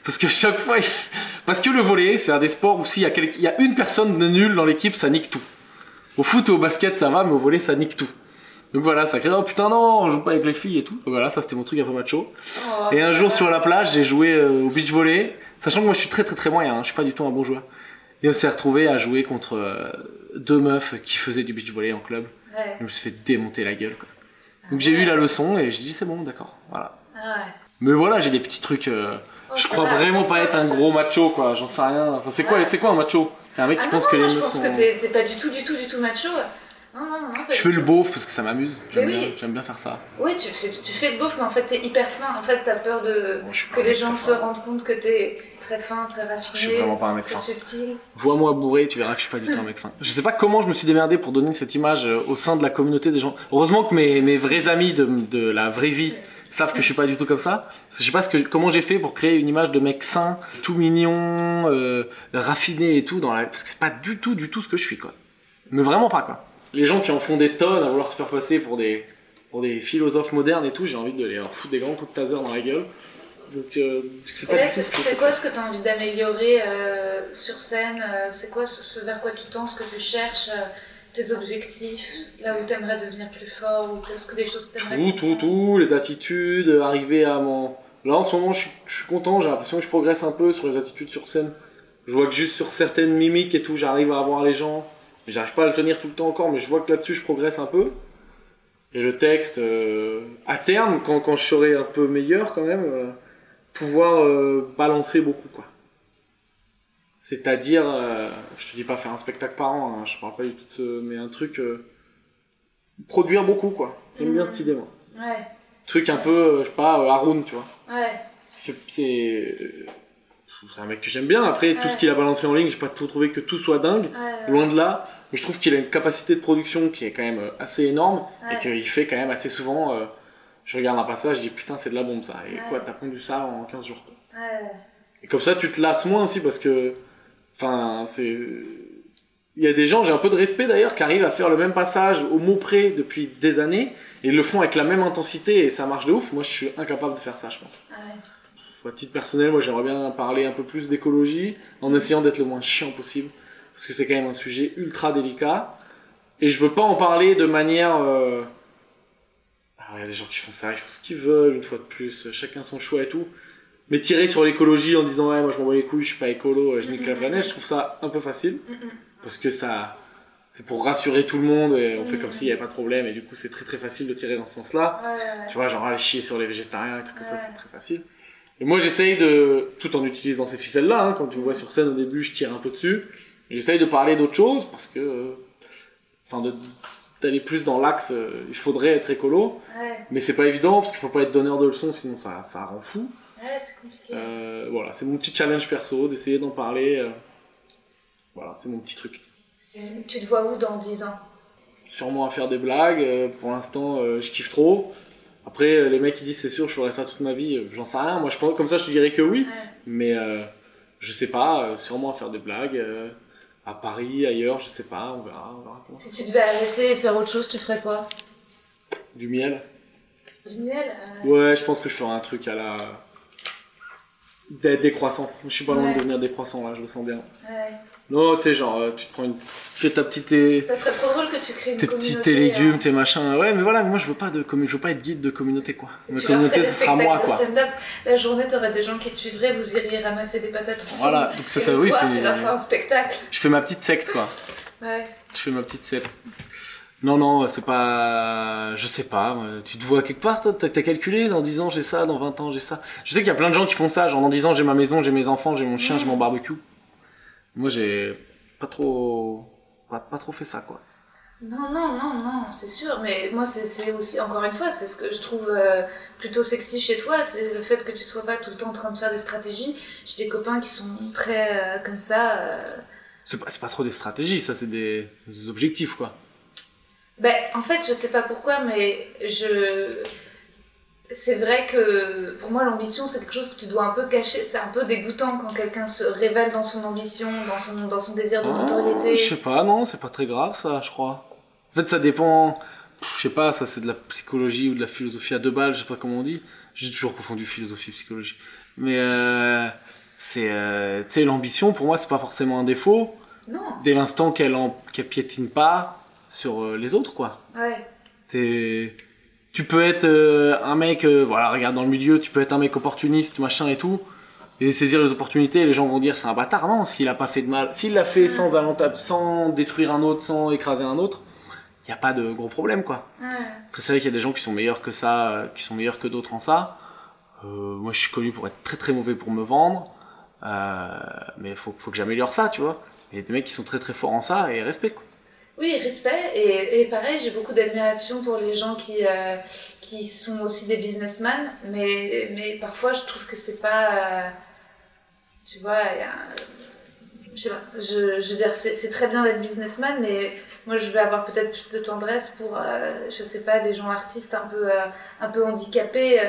Parce que chaque fois... il- Parce que le volet, c'est un des sports où s'il y, quel- y a une personne de nul dans l'équipe, ça nique tout. Au foot et au basket, ça va, mais au volet, ça nique tout. Donc voilà, ça crée, oh putain non, on joue pas avec les filles et tout. Donc voilà, ça c'était mon truc un peu macho. Oh, Et un jour sur la plage, j'ai joué euh, au beach volley. Sachant que moi je suis très très très moyen, hein, je suis pas du tout un bon joueur. Et on s'est retrouvé à jouer contre euh, deux meufs qui faisaient du beach volley en club. Ouais. Je me suis fait démonter la gueule quoi. Donc j'ai eu la leçon et j'ai dit c'est bon, d'accord, voilà. Ah ouais. Mais voilà, j'ai des petits trucs. euh, Oh, je crois va, vraiment pas être un gros macho quoi, j'en sais rien. Enfin, c'est quoi, Ouais. c'est quoi un macho? C'est un mec Ah qui non, pense que les je meufs pense sont. que t'es pas du tout, du tout, du tout macho. Non, non, non, Je fais le beauf parce que ça m'amuse. J'aime bien, oui. j'aime bien faire ça. Oui, tu fais, tu fais le beauf, mais en fait, t'es hyper fin. En fait, t'as peur de Bon, je que les gens se rendent compte que t'es très fin, très Je raffiné, suis vraiment pas un mec très fin. subtil. Vois-moi bourré, tu verras que je suis pas du tout un mec fin. Je sais pas comment je me suis démerdé pour donner cette image euh, au sein de la communauté des gens. Heureusement que mes, mes vrais amis de, de la vraie vie savent que je suis pas du tout comme ça. Je sais pas ce que, comment j'ai fait pour créer une image de mec sain, tout mignon, euh, raffiné et tout. Dans la... Parce que c'est pas du tout, du tout ce que je suis, quoi. Mais vraiment pas, quoi. Les gens qui en font des tonnes à vouloir se faire passer pour des, pour des philosophes modernes et tout, j'ai envie de les leur foutre des grands coups de taser dans la gueule. Donc, euh, c'est ce quoi ce que tu as envie d'améliorer euh, sur scène C'est quoi ce, ce vers quoi tu tends, ce que tu cherches, euh, tes objectifs, là où tu aimerais devenir plus fort, ou est-ce que des choses que tu aimerais Tout, tout, tout, les attitudes, arriver à mon... Là, en ce moment, je suis, je suis content, j'ai l'impression que je progresse un peu sur les attitudes sur scène. Je vois que juste sur certaines mimiques et tout, j'arrive à avoir les gens. Mais J'arrive pas à le tenir tout le temps encore, mais je vois que là-dessus, je progresse un peu. Et le texte, euh, à terme, quand, quand je serai un peu meilleur quand même, euh, pouvoir euh, balancer beaucoup, quoi. C'est-à-dire, euh, je te dis pas faire un spectacle par an, hein, je parle pas du tout ce... Mais un truc... euh, produire beaucoup, quoi. J'aime bien cette idée, moi Ouais, truc un peu, euh, je sais pas, euh, Haroun, tu vois. ouais, C'est- C'est euh, un mec que j'aime bien. Après, tout ce qu'il a balancé en ligne, j'ai pas tout trouvé que tout soit dingue. Loin de là. Mais je trouve qu'il a une capacité de production qui est quand même euh, assez énorme et qu'il fait quand même assez souvent. euh, je regarde un passage, je dis putain, c'est de la bombe ça. Et quoi, t'as pondu ça en 15 jours. quoi. ouais. Et comme ça, tu te lasses moins aussi parce que. Enfin, c'est. Il y a des gens, j'ai un peu de respect d'ailleurs, qui arrivent à faire le même passage au mot près depuis des années et ils le font avec la même intensité et ça marche de ouf. Moi, je suis incapable de faire ça, je pense. ouais. À titre personnel, moi j'aimerais bien parler un peu plus d'écologie en essayant d'être le moins chiant possible parce que c'est quand même un sujet ultra délicat et je veux pas en parler de manière. euh, ah, Il y a des gens qui font ça, ils font ce qu'ils veulent, une fois de plus, chacun son choix et tout. Mais tirer sur l'écologie en disant ouais, moi je m'en bats les couilles, je suis pas écolo, je nique la planète, je trouve ça un peu facile parce que ça. C'est pour rassurer tout le monde et on fait comme s'il n'y avait pas de problème et du coup c'est très très facile de tirer dans ce sens-là. Tu vois, genre aller chier sur les végétariens et trucs comme ça, c'est très facile. Et moi, j'essaye de, tout en utilisant ces ficelles-là, hein, quand tu me vois sur scène au début, je tire un peu dessus. J'essaye de parler d'autre chose parce que, euh, enfin, d'aller plus dans l'axe, euh, il faudrait être écolo, Ouais, mais c'est pas évident parce qu'il faut pas être donneur de leçons, sinon ça, ça rend fou. Ouais, c'est compliqué. Euh, voilà, c'est mon petit challenge perso d'essayer d'en parler. euh, voilà, c'est mon petit truc. Tu te vois où dans 10 ans? Sûrement à faire des blagues. euh, pour l'instant, je kiffe trop. Après, les mecs qui disent c'est sûr, je ferai ça toute ma vie, j'en sais rien. Moi, je pense comme ça, je te dirais que oui. Ouais. Mais euh, je sais pas, sûrement à faire des blagues. à Paris, ailleurs, je sais pas, on verra. on verra Si tu devais arrêter et faire autre chose, tu ferais quoi? Du miel Du miel euh, Ouais, je pense que je ferai un truc à la. D'être décroissant. Je suis pas loin Ouais. de devenir décroissant là, je le sens bien. ouais. Non, tu sais, genre, euh, tu te prends une. Tu fais ta petite. tes- Ça serait trop drôle que tu crées une tes petits communauté. tes légumes, euh, tes machins. Ouais, mais voilà, moi je veux pas de je veux pas être guide de communauté quoi. Tu Ma communauté ce sera moi quoi. La journée, t'aurais des gens qui te suivraient, vous iriez ramasser des patates ensemble. Voilà, donc Et ça, le oui, c'est. tu leur fais un spectacle. Je fais ma petite secte quoi. Ouais. Je fais ma petite secte. Non, non, c'est pas. Je sais pas. moi. Tu te vois quelque part, toi T'as calculé Dans 10 ans, j'ai ça, dans 20 ans, j'ai ça. Je sais qu'il y a plein de gens qui font ça. Genre, dans 10 ans, j'ai ma maison, j'ai mes enfants, j'ai mon chien, j'ai mon barbecue. Moi, j'ai pas trop. Pas, pas trop fait ça, quoi. Non, non, non, non, c'est sûr. Mais moi, c'est- aussi, encore une fois, c'est ce que je trouve euh, plutôt sexy chez toi. C'est le fait que tu sois pas tout le temps en train de faire des stratégies. J'ai des copains qui sont très euh, comme ça. euh, C'est pas, pas trop des stratégies, ça, c'est des, des objectifs, quoi. Ben, en fait, je sais pas pourquoi, mais je. C'est vrai que pour moi, l'ambition, c'est quelque chose que tu dois un peu cacher. C'est un peu dégoûtant quand quelqu'un se révèle dans son ambition, dans son, dans son désir de Ah, notoriété. je sais pas, non, c'est pas très grave, ça, je crois. En fait, ça dépend. Je sais pas, ça, c'est de la psychologie ou de la philosophie à deux balles, je sais pas comment on dit. J'ai toujours confondu philosophie et psychologie. Mais euh, c'est. euh, tu sais, l'ambition, pour moi, c'est pas forcément un défaut. Non, Dès l'instant qu'elle en... qu'elle piétine pas sur euh, les autres, quoi. ouais. T'es- Tu peux être euh, un mec, euh, voilà, regarde dans le milieu, tu peux être un mec opportuniste, machin et tout. et saisir les opportunités. Les gens vont dire c'est un bâtard. Non, s'il a pas fait de mal, s'il l'a fait sans, sans détruire un autre, sans écraser un autre, il n'y a pas de gros problème quoi. Après, c'est vrai qu'il y a des gens qui sont meilleurs que ça, qui sont meilleurs que d'autres en ça. Euh, moi, je suis connu pour être très très mauvais pour me vendre. Mais il faut, faut que j'améliore ça, tu vois. Il y a des mecs qui sont très très forts en ça et respect. Quoi. Oui, respect. Et, et pareil, j'ai beaucoup d'admiration pour les gens qui, euh, qui sont aussi des businessmen. Mais, mais parfois, je trouve que c'est pas. tu vois, y a je, je, je veux dire, c'est très bien d'être businessman, mais moi, je vais avoir peut-être plus de tendresse pour, euh, je sais pas, des gens artistes un peu, euh, un peu handicapés.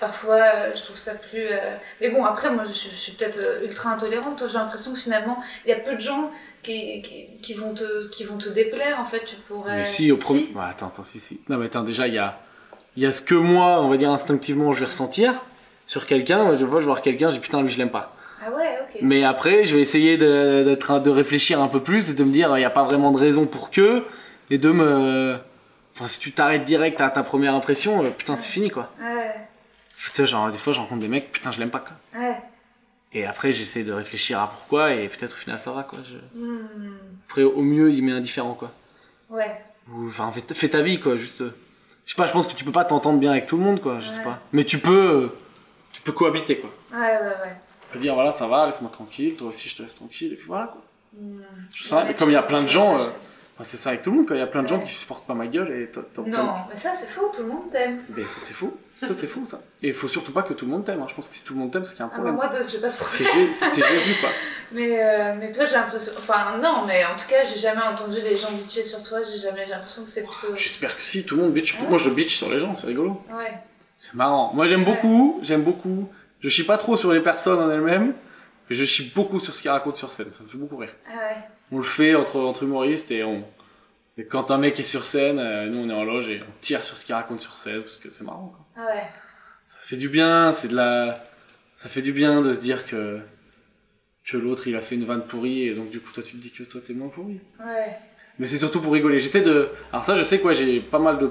Parfois, euh, je trouve ça plus. euh, Mais bon, après, moi, je, je suis peut-être ultra intolérante. Toi, J'ai l'impression que finalement, il y a peu de gens qui, qui, qui vont te, qui vont te déplaire. En fait, tu pourrais. Mais si, au premier. Ouais, attends, attends, si, si. Non, mais attends, déjà, il y a, y a ce que moi, on va dire instinctivement, je vais ressentir sur quelqu'un. Je vois, je voir quelqu'un, je dis putain, lui, je l'aime pas. Ah ouais, ok. Mais après, je vais essayer de, d'être, de réfléchir un peu plus et de me dire, il n'y a pas vraiment de raison pour que. Et de me. Enfin, si tu t'arrêtes direct à ta première impression, euh, putain, c'est fini, quoi. Ouais, Tu sais, genre, des fois, je rencontre des mecs, putain, je l'aime pas, quoi. ouais. Et après, j'essaie de réfléchir à pourquoi, et peut-être au final, ça va, quoi. Je- Hmm, Après, au mieux, il m'est indifférent, quoi. Ouais. Ou, enfin, fais, fais ta vie, quoi, juste. Je sais pas, je pense que tu peux pas t'entendre bien avec tout le monde, quoi, je sais pas. Mais tu peux. euh, Tu peux cohabiter, quoi. Ouais, ouais, ouais. Peux dire, voilà, ça va, laisse-moi tranquille, toi aussi, je te laisse tranquille, et puis voilà, quoi. Je sais, mais comme il y a plein de gens. euh. Enfin, c'est ça avec tout le monde, quoi. Il y a plein de gens Ouais. qui supportent pas ma gueule, et Non, mais ça, c'est faux. Tout le monde t'aime. Mais ça, c'est fou. Ça, c'est fou, ça. Et il faut surtout pas que tout le monde t'aime. hein. Je pense que si tout le monde t'aime, c'est qu'il y a un Ah, problème. moi, de- j'ai pas ce problème. C'était Jésus, quoi. Mais, euh, mais toi, j'ai l'impression. Enfin, non, mais en tout cas, j'ai jamais entendu des gens bitcher sur toi. J'ai jamais. L'impression que c'est plutôt. J'espère que si, tout le monde bitch. Ouais. Moi, je bitch sur les gens, c'est rigolo. Ouais. C'est marrant. Moi, j'aime beaucoup, j'aime beaucoup. Je chie pas trop sur les personnes en elles-mêmes, mais je chie beaucoup sur ce qu'ils racontent sur scène. Ça me fait beaucoup rire. Ah ouais. On le fait entre, entre humoristes et on. Et quand un mec est sur scène, euh, nous on est en loge et on tire sur ce qu'il raconte sur scène parce que c'est marrant. Quoi. Ah ouais. Ça fait du bien, c'est de la. Ça fait du bien de se dire que que l'autre il a fait une vanne pourrie et donc du coup toi tu te dis que toi t'es moins pourri. Ouais. Mais c'est surtout pour rigoler. J'essaie de. Alors ça, je sais quoi, j'ai pas mal de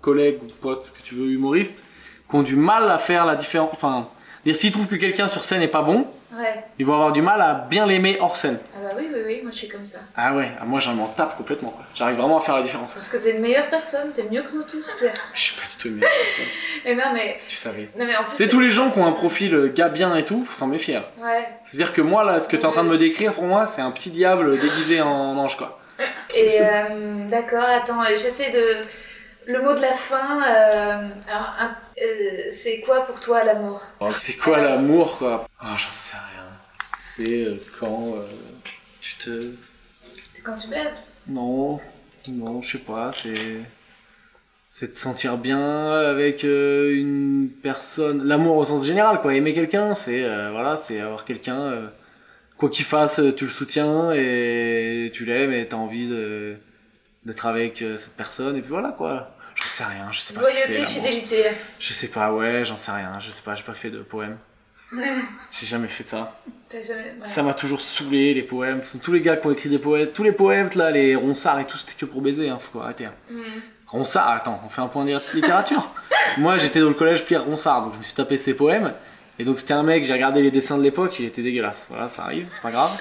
collègues ou potes, ce que tu veux, humoristes, qui ont du mal à faire la différence. Enfin, dire s'ils trouvent que quelqu'un sur scène est pas bon, Ouais. ils vont avoir du mal à bien l'aimer hors scène. Ah bah oui, oui, oui. Moi, je suis comme ça. Ah ouais, ah, moi j'en m'en tape complètement. quoi. J'arrive vraiment à faire la différence. Parce que t'es une meilleure personne. T'es mieux que nous tous, Pierre. Je suis pas du tout une meilleure personne, Et non, mais. si tu savais. Non, mais en plus. C'est tous les gens qui ont un profil euh, gars bien et tout, faut s'en méfier. Ouais. C'est-à-dire que moi, là, ce que tu es en train de me décrire, pour moi, c'est un petit diable déguisé en ange, quoi. Et euh, d'accord, attends, euh, j'essaie de. Le mot de la fin, euh, euh, c'est quoi pour toi l'amour? Alors, C'est quoi l'amour, quoi? Ah, j'en sais rien. C'est euh, quand euh, tu te... C'est quand tu baises? Non, non, je sais pas, c'est... C'est de sentir bien avec une personne... L'amour au sens général, quoi. Aimer quelqu'un, c'est... voilà, c'est avoir quelqu'un... quoi qu'il fasse, tu le soutiens et tu l'aimes et t'as envie de d'être avec cette personne et puis voilà quoi. Sais rien, je sais pas ce que c'est Loyauté, fidélité. Je sais pas, ouais, j'en sais rien, je sais pas, j'ai pas fait de poème. J'ai jamais fait ça. T'as jamais. voilà. Ça m'a toujours saoulé les poèmes. Tous les gars qui ont écrit des poèmes, tous les poèmes là, les Ronsard et tout, c'était que pour baiser, hein, faut arrêter. hein. Mm. Ronsard, attends, on fait un point de littérature. Moi j'étais dans le collège Pierre Ronsard, donc je me suis tapé ses poèmes. Et donc c'était un mec, j'ai regardé les dessins de l'époque, il était dégueulasse. Voilà, ça arrive, c'est pas grave.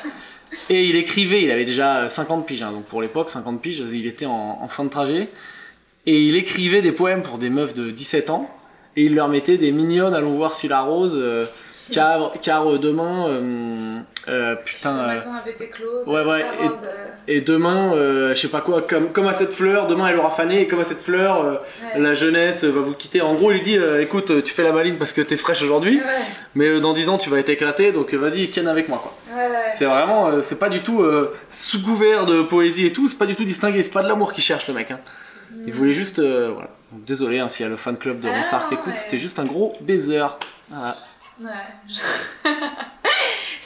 Et il écrivait, il avait déjà 50 piges, hein, donc pour l'époque, 50 piges, il était en, en fin de trajet. Et il écrivait des poèmes pour des meufs de 17 ans. Et il leur mettait des mignonnes, allons voir si la rose, euh, car, car euh, demain, euh, euh, putain, Ce matin avait été close. ouais, ouais, sa et- demain, je sais pas quoi, comme, comme à cette fleur, demain elle aura fané, et comme à cette fleur, ouais. la jeunesse va vous quitter. En gros, il lui dit, écoute, tu fais la maline parce que t'es fraîche aujourd'hui, mais dans 10 ans tu vas être éclaté, donc vas-y, ken avec moi, quoi. C'est vraiment, c'est pas du tout sous couvert de poésie et tout, c'est pas du tout distingué, c'est pas de l'amour qu'il cherche le mec. Hein. Il voulait juste, euh, voilà. Donc, désolé hein, s'il y a le fan club de Ah, Ronsard qui écoute, ouais. c'était juste un gros baiser. Voilà. Ouais.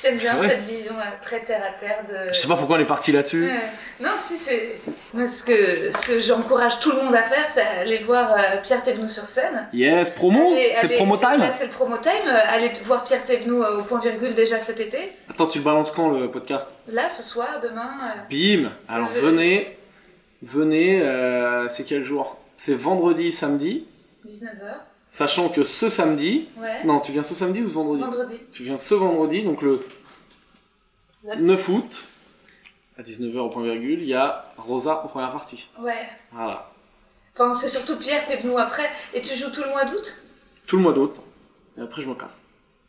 J'aime bien C'est vrai. cette vision euh, très terre à terre de. Je sais pas pourquoi on est parti là-dessus. Ouais. Non, si c'est. Moi, ce que, ce que j'encourage tout le monde à faire, c'est aller voir euh, Pierre Thévenoud sur scène. Yes, promo, Allez- c'est allez- promo time. Là, c'est le promo time. Euh, Allez voir Pierre Thévenoud euh, au point virgule déjà cet été. Attends, tu le balances quand le podcast? Là, ce soir, demain. euh, Bim Alors Je- venez, venez, euh, c'est quel jour? C'est vendredi, samedi 19h. Sachant que ce samedi, Ouais. non, tu viens ce samedi ou ce vendredi? Vendredi. Tu viens ce vendredi, donc le 9 août, à 19h au point virgule, il y a Rosa en première partie. Ouais. Voilà. Enfin, c'est surtout Pierre, t'es venu après. Et tu joues tout le mois d'août? Tout le mois d'août. Et après, je me casse.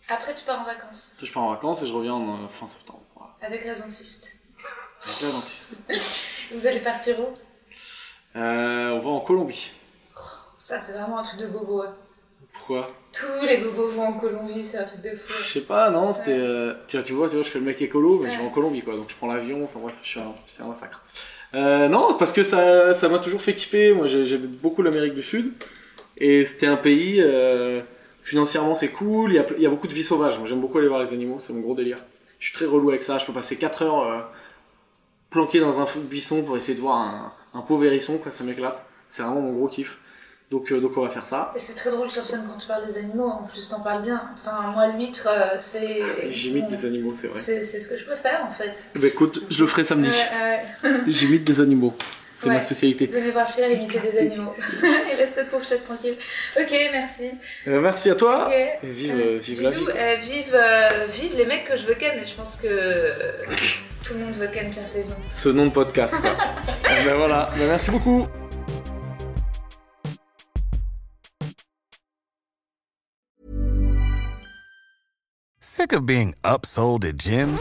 Après, tu pars en vacances. Après, je pars en vacances et je reviens en euh, fin septembre. Voilà. Avec la dentiste. Avec la dentiste. Vous allez partir où? Euh, on va en Colombie. Ça, c'est vraiment un truc de bobo. hein. Pourquoi? Tous les bobos vont en Colombie, c'est un truc de fou. Je sais pas, non, c'était. Ouais. euh, Tiens, tu vois, tu vois, je fais le mec écolo, mais je vais en Colombie, quoi. Donc je prends l'avion, enfin bref, un- c'est un massacre. Euh, non, parce que ça ça m'a toujours fait kiffer. Moi, j'ai- j'aime beaucoup l'Amérique du Sud. Et c'était un pays. euh, financièrement, c'est cool. Il y, a, il y a beaucoup de vie sauvage. Moi, j'aime beaucoup aller voir les animaux, c'est mon gros délire. Je suis très relou avec ça. Je peux passer 4 heures planqué dans un fond de buisson pour essayer de voir un, un pauvre hérisson, quoi. Ça m'éclate. C'est vraiment mon gros kiff. Donc, euh, donc on va faire ça. Et c'est très drôle sur scène quand tu parles des animaux, en plus t'en parles bien. Enfin, moi, l'huître, euh, c'est. J'imite bon, des animaux, c'est vrai. C'est c'est ce que je peux faire en fait. Bah écoute, je le ferai samedi. Ouais. J'imite des animaux. C'est Ouais. ma spécialité. Venez voir Pierre imiter des animaux. Et laisse cette pauvre chaise tranquille. Ok, merci. Euh, merci à toi. Ok. Et vive, euh, vive la bisous. vie. Euh, vive, euh, vive les mecs que je veux ken. Je pense que euh, tout le monde veut ken Pierre Lézon. Ce nom de podcast. quoi. Eh ben voilà. Ben, merci beaucoup. Sick of being upsold at gyms?